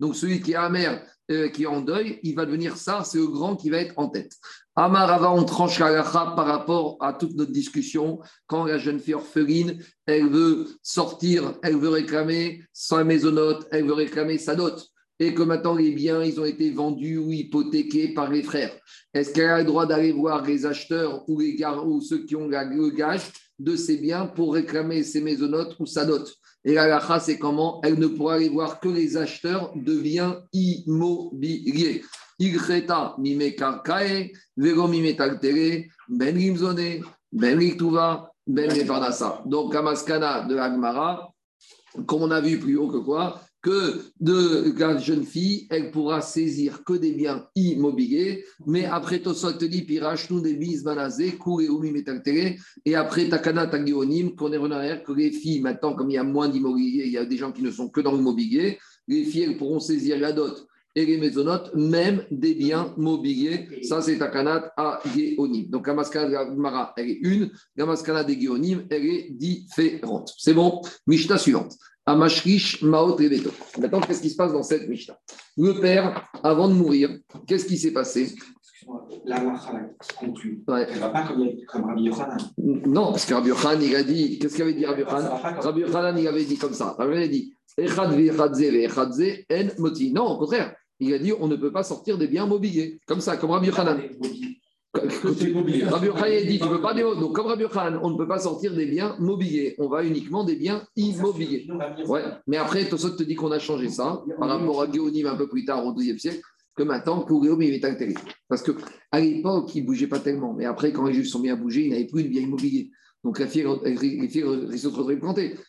Donc celui qui est amer, euh, qui est en deuil, il va devenir Sar, c'est le grand qui va être en tête. Amarava, on tranche la par rapport à toute notre discussion. Quand la jeune fille orpheline, elle veut sortir, elle veut réclamer sa maisonnote, elle veut réclamer sa dot et que maintenant les biens, ils ont été vendus ou hypothéqués par les frères. Est-ce qu'elle a le droit d'aller voir les acheteurs ou, les gar- ou ceux qui ont le gage de ces biens pour réclamer ses maisonnotes ou sa dot Et la lacha, c'est comment Elle ne pourra aller voir que les acheteurs de biens immobiliers. Ilcheta mime karkae, vero mime taltere, ben rimzone, ben riktuva, ben. Donc, la de Agmara, comme on a vu plus haut que quoi, que de la jeune fille, elle pourra saisir que des biens immobiliers, mais après Tosot te dit, pirach nous des bis banazé, kouré oumi metaltere, et après Takana Tagionim, qu'on est en arrière, que les filles, maintenant, comme il y a moins d'immobilier, il y a des gens qui ne sont que dans l'immobilier, les filles, elles pourront saisir la dot et les maisonnotes, même des biens mobiliers. Ça, c'est Takanat à Géonim. Donc, la de la Gemara, elle est une, la maskana des Géonim, elle est différente. C'est bon? Mishnah suivante. Amashrish Maot Rebeto. Maintenant, qu'est-ce qui se passe dans cette Mishnah? Le père, avant de mourir, qu'est-ce qui s'est passé? Excuse-moi, la se conclut. Ouais. Elle ne va pas comme, comme Rabbi Yochanan. Non, parce que Rabbi Yochanan, il a dit, qu'est-ce qu'avait dit Rabbi Yochanan? Rabbi Yochanan, il avait dit comme ça. Rabbi Yochanan a dit en moti. Non, au contraire. Il a dit on ne peut pas sortir des biens mobiliers. Comme ça, comme Rabbi Yochanan. Rabbi Yochanan dit tu ne peux pas des Donc, comme Rabbi Yochanan, on ne peut pas sortir des biens mobiliers. On va uniquement des biens immobiliers. Ouais, mais après, Tosot te dit qu'on a changé ça par rapport à Géonim un peu plus tard, au XIIe siècle, que maintenant, que Géonim est altéré. Parce qu'à l'époque, il ne bougeait pas tellement. Mais après, quand les Juifs sont bien bougés, il n'avait plus de biens immobiliers. Donc la fille, les filles de se.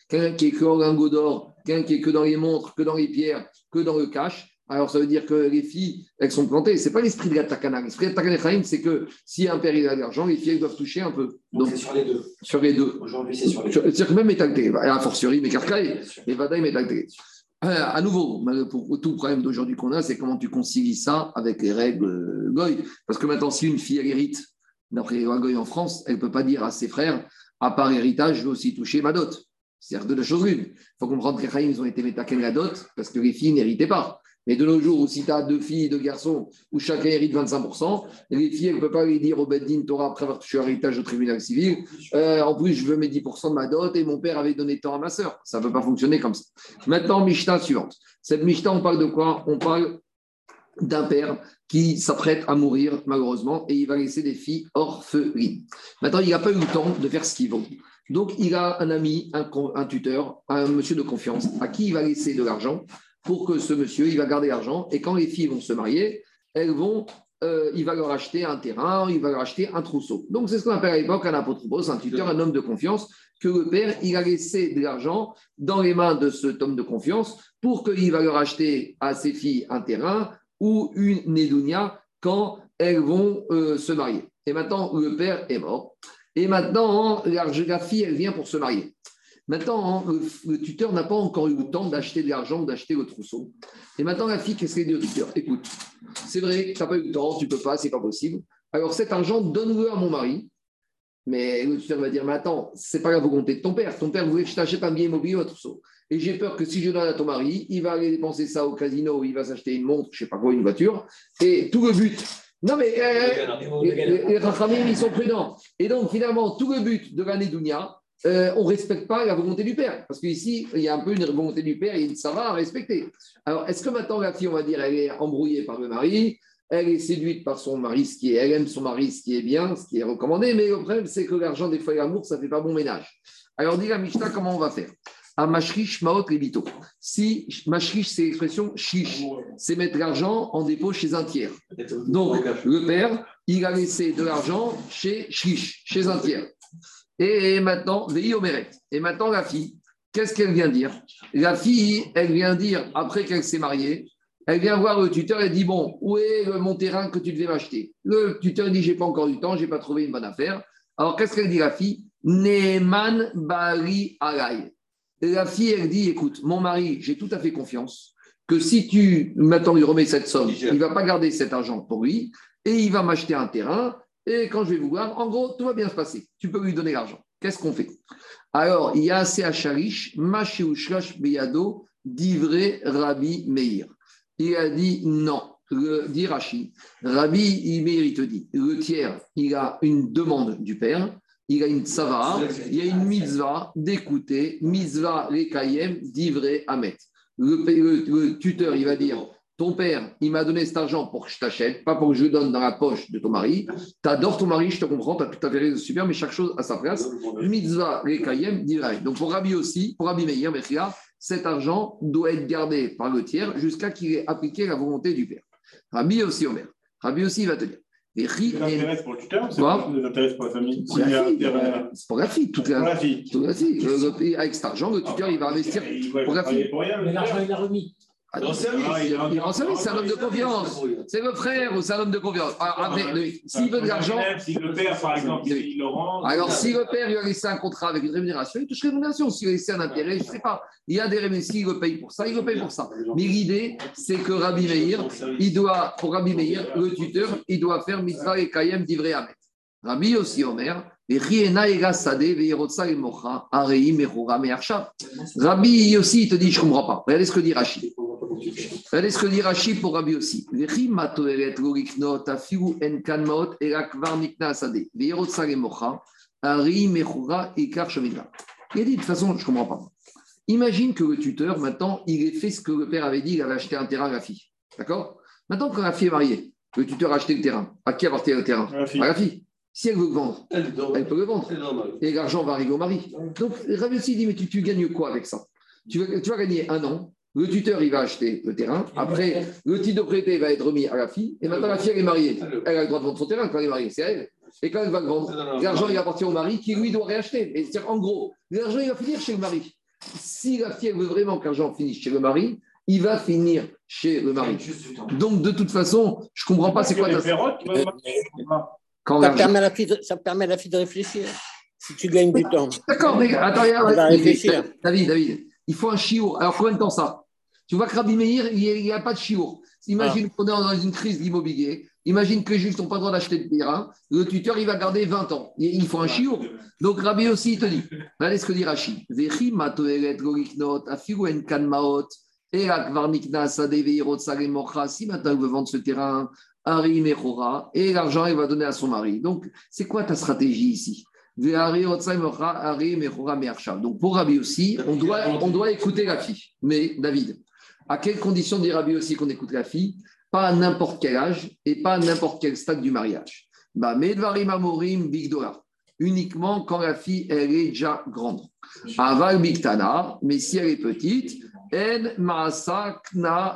Quelqu'un qui est que en lingot d'or, quelqu'un qui est que dans les montres, que dans les pierres, que dans le cash, alors ça veut dire que les filles, elles sont plantées. Ce n'est pas l'esprit de la takana. L'esprit de la takana c'est que si un père il a de l'argent, les filles elles doivent toucher un peu. Donc, c'est sur les deux. sur les deux. Aujourd'hui, c'est sur les deux. C'est-à-dire que même métalté, a fortiori, mais sûr. et Vadaï métalté. Euh, à nouveau, pour tout problème d'aujourd'hui qu'on a, c'est comment tu concilies ça avec les règles euh, Goy. Parce que maintenant, si une fille elle hérite, d'après les lois Goy en France, elle ne peut pas dire à ses frères, à part héritage, je veux aussi toucher ma dot. C'est-à-dire de la chose l'une. Il faut comprendre que les ils ont été métaken la dot parce que les filles n'héritaient pas. Mais de nos jours, où si tu as deux filles, deux garçons, où chacun hérite 25%, les filles, elles ne peuvent pas lui dire au Beddin Torah après avoir touché héritage au tribunal civil. Euh, en plus, je veux mes 10% de ma dot et mon père avait donné tant à ma sœur. Ça ne peut pas fonctionner comme ça. Maintenant, Mishnah suivante. Cette Mishnah, on parle de quoi? On parle d'un père qui s'apprête à mourir, malheureusement, et il va laisser des filles orphelines. Maintenant, il n'a pas eu le temps de faire ce qu'il veut. Donc, il a un ami, un, tuteur, un monsieur de confiance, à qui il va laisser de l'argent pour que ce monsieur, il va garder l'argent. Et quand les filles vont se marier, elles vont, euh, il va leur acheter un terrain, il va leur acheter un trousseau. Donc, c'est ce qu'on appelle à l'époque un apotropos, un tuteur, un homme de confiance, que le père, il a laissé de l'argent dans les mains de cet homme de confiance pour qu'il va leur acheter à ses filles un terrain ou une nédounia quand elles vont euh, se marier. Et maintenant, le père est mort. Et maintenant, la fille, elle vient pour se marier. Maintenant, le, le tuteur n'a pas encore eu le temps d'acheter de l'argent d'acheter le trousseau. Et maintenant, la fille, qu'est-ce qu'elle dit au tuteur Écoute, c'est vrai, tu n'as pas eu le temps, tu ne peux pas, c'est pas possible. Alors cet argent, donne-le à mon mari. Mais le tuteur va dire, mais attends, c'est pas la volonté de ton père. Ton père voulait que je t'achète un bien immobilier ou un trousseau. Et j'ai peur que si je donne à ton mari, il va aller dépenser ça au casino, il va s'acheter une montre, je sais pas quoi, une voiture. Et tout le but. Non mais euh, les, les- les Rachamim, ils sont prudents. Et donc finalement, tout le but de l'année Dounia, euh, on ne respecte pas la volonté du père. Parce qu'ici, il y a un peu une volonté du père et une Sarah à respecter. Alors, est-ce que maintenant la fille, on va dire, elle est embrouillée par le mari, elle est séduite par son mari, ce qui est, elle aime son mari, ce qui est bien, ce qui est recommandé, mais le problème, c'est que l'argent, des fois, et l'amour, ça ne fait pas bon ménage. Alors, dit la Mishnah, comment on va faire? À Mashrish, Maot, Levito. Si Mashrish, c'est l'expression chiche, c'est mettre l'argent en dépôt chez un tiers. Donc, le père, il a laissé de l'argent chez Chiche, chez un tiers. Et maintenant. Et maintenant, la fille, qu'est-ce qu'elle vient dire? La fille, elle vient dire, après qu'elle s'est mariée, elle vient voir le tuteur et dit Bon, où est mon terrain que tu devais m'acheter? Le tuteur dit J'ai pas encore du temps, j'ai pas trouvé une bonne affaire. Alors, qu'est-ce qu'elle dit, la fille? Neman Bari Alay. La fille, elle dit Écoute, mon mari, j'ai tout à fait confiance que si tu maintenant lui remets cette somme, il ne va pas garder cet argent pour lui et il va m'acheter un terrain. Et quand je vais vous voir, en gros, tout va bien se passer. Tu peux lui donner l'argent. Qu'est-ce qu'on fait? Alors, il y a assez à Charish, Machéouchlash Beyado, d'ivré Rabbi Meir. Il a dit non. Dit Rashi, Rabbi Meir, il te dit, le tiers, il a une demande du père, il a une tsava, il y a une mitzvah d'écouter, mitzvah lekayem d'ivré Amet. Le- le tuteur, il va dire, ton père, il m'a donné cet argent pour que je t'achète, pas pour que je le donne dans la poche de ton mari. Tu adores ton mari, je te comprends, tu as tout à fait raison, super, mais chaque chose à sa place. Mitzvah lekayem d'ivré. Donc pour Rabbi aussi, pour Rabbi Meir, Mechia, cet argent doit être gardé par le tiers jusqu'à qu'il ait appliqué la volonté du père. Rabbi aussi, Omer. Rabbi aussi, il va te dire. C'est l'intérêt pour le tuteur, c'est pour la famille. c'est pour la fille, toute Pour la, fille. toute la fille. Le- le- avec cet argent, le tuteur, il va investir Il va pour la fille. pour rien, Mais l'argent, il l'a remis. Ah, service. Ah, il est Il rend service, c'est un homme de confiance. C'est le frère ou c'est un homme de confiance. Ah, après, S'il veut de l'argent, si le père, par exemple, il le rend. alors si le père lui a laissé un contrat avec une rémunération, il touche rémunération. S'il a laissé un intérêt, je ne sais pas. Il y a des rémunérations, il le paye pour ça, il le paye pour ça. Mais l'idée, c'est que Rabbi Meir, il doit, pour Rabbi Meir, le tuteur, il doit faire mitzvah et kayem d'ivré amet. Rabbi aussi Omer. Rabbi aussi, il te dit, je ne comprends pas. Regardez ce que dit Rachid. Regardez ce que dit Rachid pour Rabbi aussi. Il a dit, de toute façon, je ne comprends pas. Imagine que le tuteur, maintenant, il ait fait ce que le père avait dit, il avait acheté un terrain à la fille. D'accord? Maintenant, quand la fille est mariée, le tuteur a acheté le terrain. À qui appartient le terrain? À la fille. À la fille. Si elle veut le vendre, Elle peut le vendre. Et l'argent va arriver au mari. Donc, Rabbi aussi dit, mais tu, tu gagnes quoi avec ça? Tu vas, tu vas gagner un an. Le tuteur, il va acheter le terrain. Après, le titre de prêté va être remis à la fille. Et maintenant, la fille, elle est mariée. Elle a le droit de vendre son terrain quand elle est mariée. C'est elle. Et quand elle va le vendre, l'argent, il appartient au mari qui, lui, doit réacheter. Et c'est-à-dire, en gros, l'argent, il va finir chez le mari. Si la fille elle veut vraiment que l'argent finisse chez le mari, il va finir chez le mari. Donc, de toute façon, je ne comprends pas c'est quoi ta... Quand Ça permet, à la fille de, ça permet à la fille de réfléchir. Si tu gagnes du temps. D'accord, mais attends, regarde, Elle va réfléchir. David, David, il faut un chiour. Alors, combien de temps ça? Tu vois que Rabbi Meir, il n'y a, pas de chiour. Imagine qu'on est dans une crise d'immobilier. Imagine que les juifs n'ont pas le droit d'acheter de terrain. Le tuteur, il va garder 20 ans. Il faut un chiour. Donc, Rabbi aussi, il te dit. Regardez ce que dit Rashi. Vechi matoeret goriknot, afiru en kanmaot, erak varnikna sadeveirot saremocha. Si maintenant il veut vendre ce terrain, Ari Mechora, et l'argent, il va donner à son mari. Donc, c'est quoi ta stratégie ici? Donc pour Rabbi aussi, on doit, on doit écouter la fille. Mais David, à quelles conditions dit Rabbi aussi qu'on écoute la fille? Pas à n'importe quel âge et pas à n'importe quel stade du mariage. Bah, Medvarim Amorim Big Dollar. Uniquement quand la fille, elle est déjà grande. Aval Biktana, mais si elle est petite, En Maasa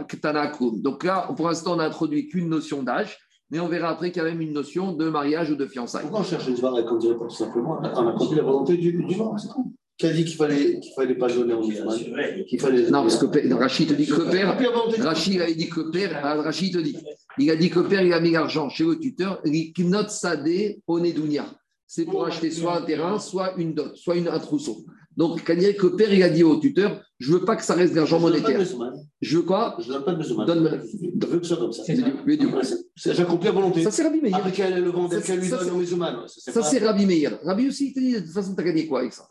Ktanakum. Donc là, pour l'instant, on n'a introduit qu'une notion d'âge, mais on verra après qu'il y a même une notion de mariage ou de fiançailles. Pourquoi on cherche une qu'on dirait pas tout simplement? On a compris la volonté du, du. Qui a dit qu'il fallait, qu'il fallait pas donner en Qu'il fallait. Non, parce que Rachid te dit que le père, Rachid avait dit que le père, ah, Rachid te dit, il a dit que le père, il a mis l'argent chez le tuteur, Riknot Sadeh Onedunia. C'est pour acheter soit un terrain, soit une dot, soit une, un trousseau. Donc, il dire que le père, il a dit au tuteur, je veux pas que ça reste de l'argent Je donne pas de monétaire. musulman. Je veux quoi Je donne pas de musulman. Donne-moi. Je veux que ce soit comme ça. C'est J'accomplis la volonté. Ça, c'est Rabbi Meir. Qu'elle le vende, Ça, qu'elle lui donne c'est Ça, c'est Rabbi Meir. Rabbi aussi, il te dit, de toute façon, tu as gagné quoi avec ça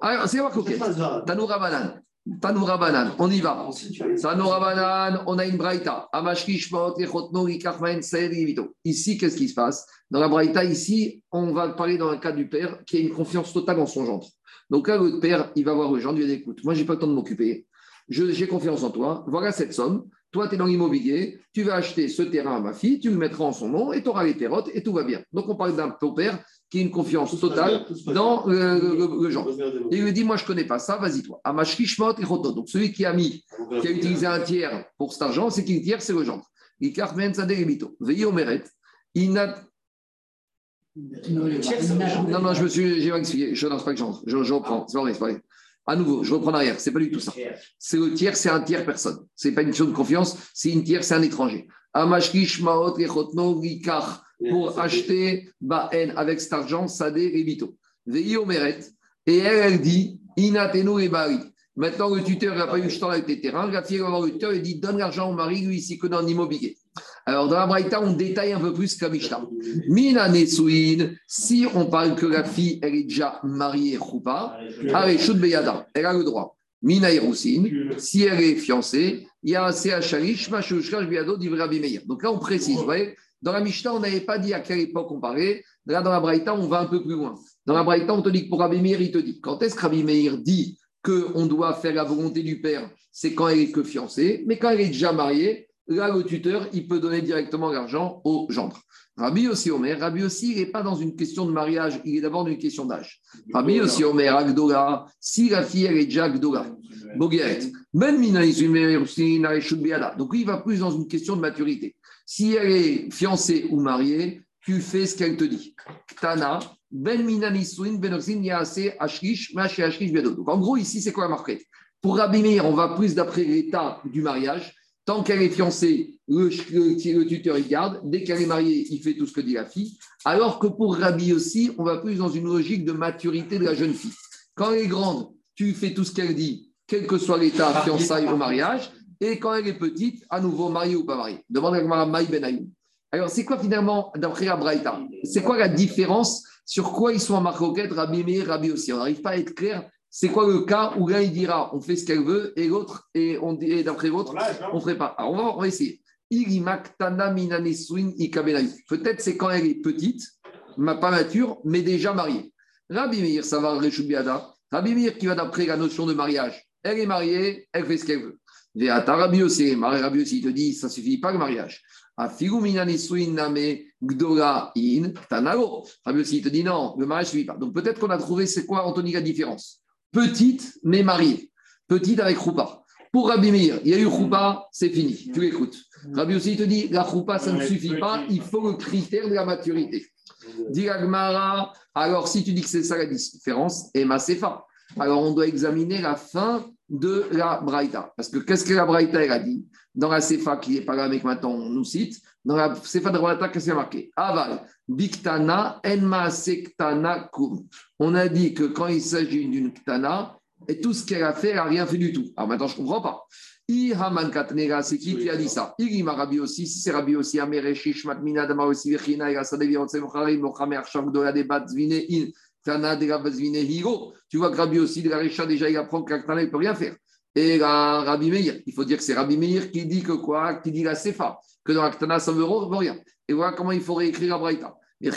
Alors, c'est C'est coquette. Tanoura Banan. Tanoura Banan. On y va. Tanoura Banan, on a une braïta. Ici, qu'est-ce qui se passe Dans la braïta, ici, on va parler dans un cas du père qui a une confiance totale en son gendre. Donc là, le père, il va voir le il lui dit écoute, moi, j'ai pas le temps de m'occuper. J'ai confiance en toi. Voilà cette somme. Toi, tu es dans l'immobilier, tu vas acheter ce terrain à ma fille, tu le mettras en son nom et tu auras les terrottes et tout va bien. Donc, on parle d'un père qui a une confiance bien, totale dans le, le- le genre. Et il lui dit, moi, je ne connais pas ça, vas-y, toi. Donc, celui qui a mis, qui a utilisé un tiers pour cet argent, c'est qui le tiers? C'est le déribito. Veillez au mérite. Inat. Non, non, je me suis, j'ai expliqué. Je lance pas que j'entre. Je, je reprends. C'est pas vrai. À nouveau, je reprends derrière. C'est pas du tout ça. C'est le tiers, c'est un tiers personne. C'est pas une question de confiance. C'est une tiers, c'est un étranger. Amashki Shmaot et Chotno Rikar pour acheter Baen avec cet argent, Sadé et Bito. Et elle, elle dit Inatenu et Bari. Maintenant, le tuteur n'a pas eu le temps avec les terrains. La fille va voir le tuteur et dit Donne l'argent au mari, lui, ici que dans l'immobilier. Alors, dans la Braïta, on détaille un peu plus que la Mishnah. Mina Nesouin, si on parle que la fille, elle est déjà mariée, Choupa, allez, Chout Beyada, elle a le droit. Mina si elle est fiancée. Donc là, on précise, vous voyez, dans la Mishnah, on n'avait pas dit à quelle époque on parlait. Là, dans la Braïta, on va un peu plus loin. Dans la Braïta, on te dit que pour Rabbi Meir, il te dit quand est-ce que Rabbi Meir dit qu'on doit faire la volonté du père C'est quand elle est que fiancée, mais quand elle est déjà mariée, là, le tuteur, il peut donner directement l'argent au gendre. Rabbi aussi Omer, Rabbi aussi, il n'est pas dans une question de mariage, il est d'abord dans une question d'âge. Rabbi aussi Omer, Agdola, si la fille, elle est déjà Agdola, Ben Donc, il va plus dans une question de maturité. Si elle est fiancée ou mariée, tu fais ce qu'elle te dit. Tana, Ben Ben Donc, en gros, ici, c'est quoi la marquette? Pour Rabbi Meir, on va plus d'après l'état du mariage. Tant qu'elle est fiancée, le, le, tuteur il garde. Dès qu'elle est mariée, il fait tout ce que dit la fille. Alors que pour Rabbi aussi, on va plus dans une logique de maturité de la jeune fille. Quand elle est grande, tu fais tout ce qu'elle dit, quel que soit l'état, fiançailles ou mariage. Et quand elle est petite, à nouveau mariée ou pas mariée. Demande à Maï Ben Alors, c'est quoi finalement, d'après Abraïta C'est quoi la différence Sur quoi ils sont en marcoquette, Rabbi Meir, Rabbi aussi? On n'arrive pas à être clair c'est quoi le cas où l'un il dira on fait ce qu'elle veut et l'autre, et, on, d'après l'autre, on ne ferait pas Alors on va, on va essayer. Peut-être c'est quand elle est petite, pas mature, mais déjà mariée. Rabbi Meir, ça va, Rabbi Meir qui va d'après la notion de mariage. Elle est mariée, elle fait ce qu'elle veut. Rabbi aussi, Rabbi aussi, il te dit, ça ne suffit pas le mariage. Rabbi aussi, il te dit non, le mariage ne suffit pas. Donc peut-être qu'on a trouvé, c'est quoi, Anthony, la différence? Petite mais mariée. Petite avec Roupa. Pour Rabbi Meir, il y a eu Roupa, c'est fini. Tu l'écoutes. Rabbi aussi te dit, la Roupa, ça ne suffit pas, il faut le critère de la maturité. Dit alors si tu dis que c'est ça la différence, et Sefa. Alors on doit examiner la fin de la Braïta. Parce que qu'est-ce que la Braïta a dit Dans la Sefa qui est pas là, mais maintenant on nous cite, dans la Sefa de Braïta, qu'est-ce qu'il y a marqué? Aval, Biktana, Enma Sektana Kum. On a dit que quand il s'agit d'une Ktana, et tout ce qu'elle a fait, elle n'a rien fait du tout. Alors maintenant, je ne comprends pas. Ihaman Katnera, c'est qui qui a dit ça? Irima Rabbi aussi, si c'est Rabbi aussi, Amereshi, Shmatmina, Dama aussi, Virchina, Irasadevi, Otsemchari, Mochamer, Shamdola, Debat, Zvine, In, Tana, Devazvine, Higo. Tu vois que Rabbi aussi, de la Récha, déjà, il apprend que Ktana, il ne peut rien faire. Et la Rabbi Meir, il faut dire que c'est Rabbi Meir qui dit que quoi? Qui dit la Sefa, que dans la Ktana, ça ne veut rien. Et voilà comment il faut réécrire la Braïta. Et.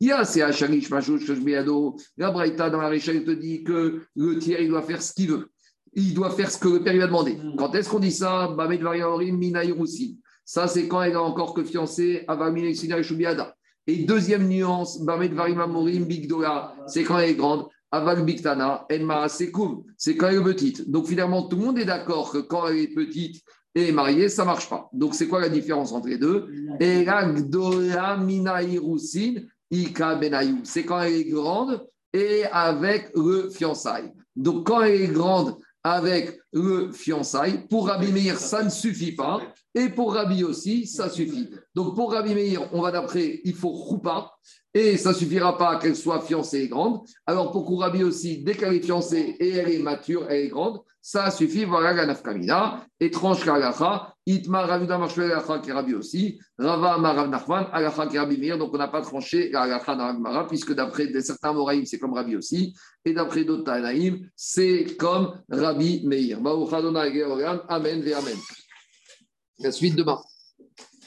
Il y a c'est Hacharish, Machouch, La Braïta, dans la Récha, il te dit que le tiers, il doit faire ce qu'il veut. Il doit faire ce que le père lui a demandé. Mm. Quand est-ce qu'on dit ça? Ça, c'est quand elle est encore que fiancée, Avamine, Sina, Shubiada. Et deuxième nuance, Bamed Varimamorim, Bigdola, c'est quand elle est grande. Aval Biktana, c'est quand elle est petite. Donc finalement, tout le monde est d'accord que quand elle est petite, et mariée, ça ne marche pas. Donc, c'est quoi la différence entre les deux? C'est quand elle est grande et avec le fiançailles. Donc, quand elle est grande avec le fiançailles, pour Rabbi Meir, ça ne suffit pas. Et pour Rabbi aussi, ça suffit. Donc, pour Rabbi Meir, on va d'après, il faut roupa. Et ça ne suffira pas qu'elle soit fiancée et grande. Alors, pour Kourabi aussi, dès qu'elle est fiancée et elle est mature, elle est grande, ça suffit, voilà la nafkamina. Étrange kalacha, itma ravuda marshvel qui Rabi aussi, rava marav nachman, alacha qui Rabi mir. Donc on n'a pas tranché la alacha dans puisque d'après certains moraïm, c'est comme Rabi aussi, et d'après d'autres Tanaïm, c'est comme Rabbi Meir. Amen et Amen. La suite demain.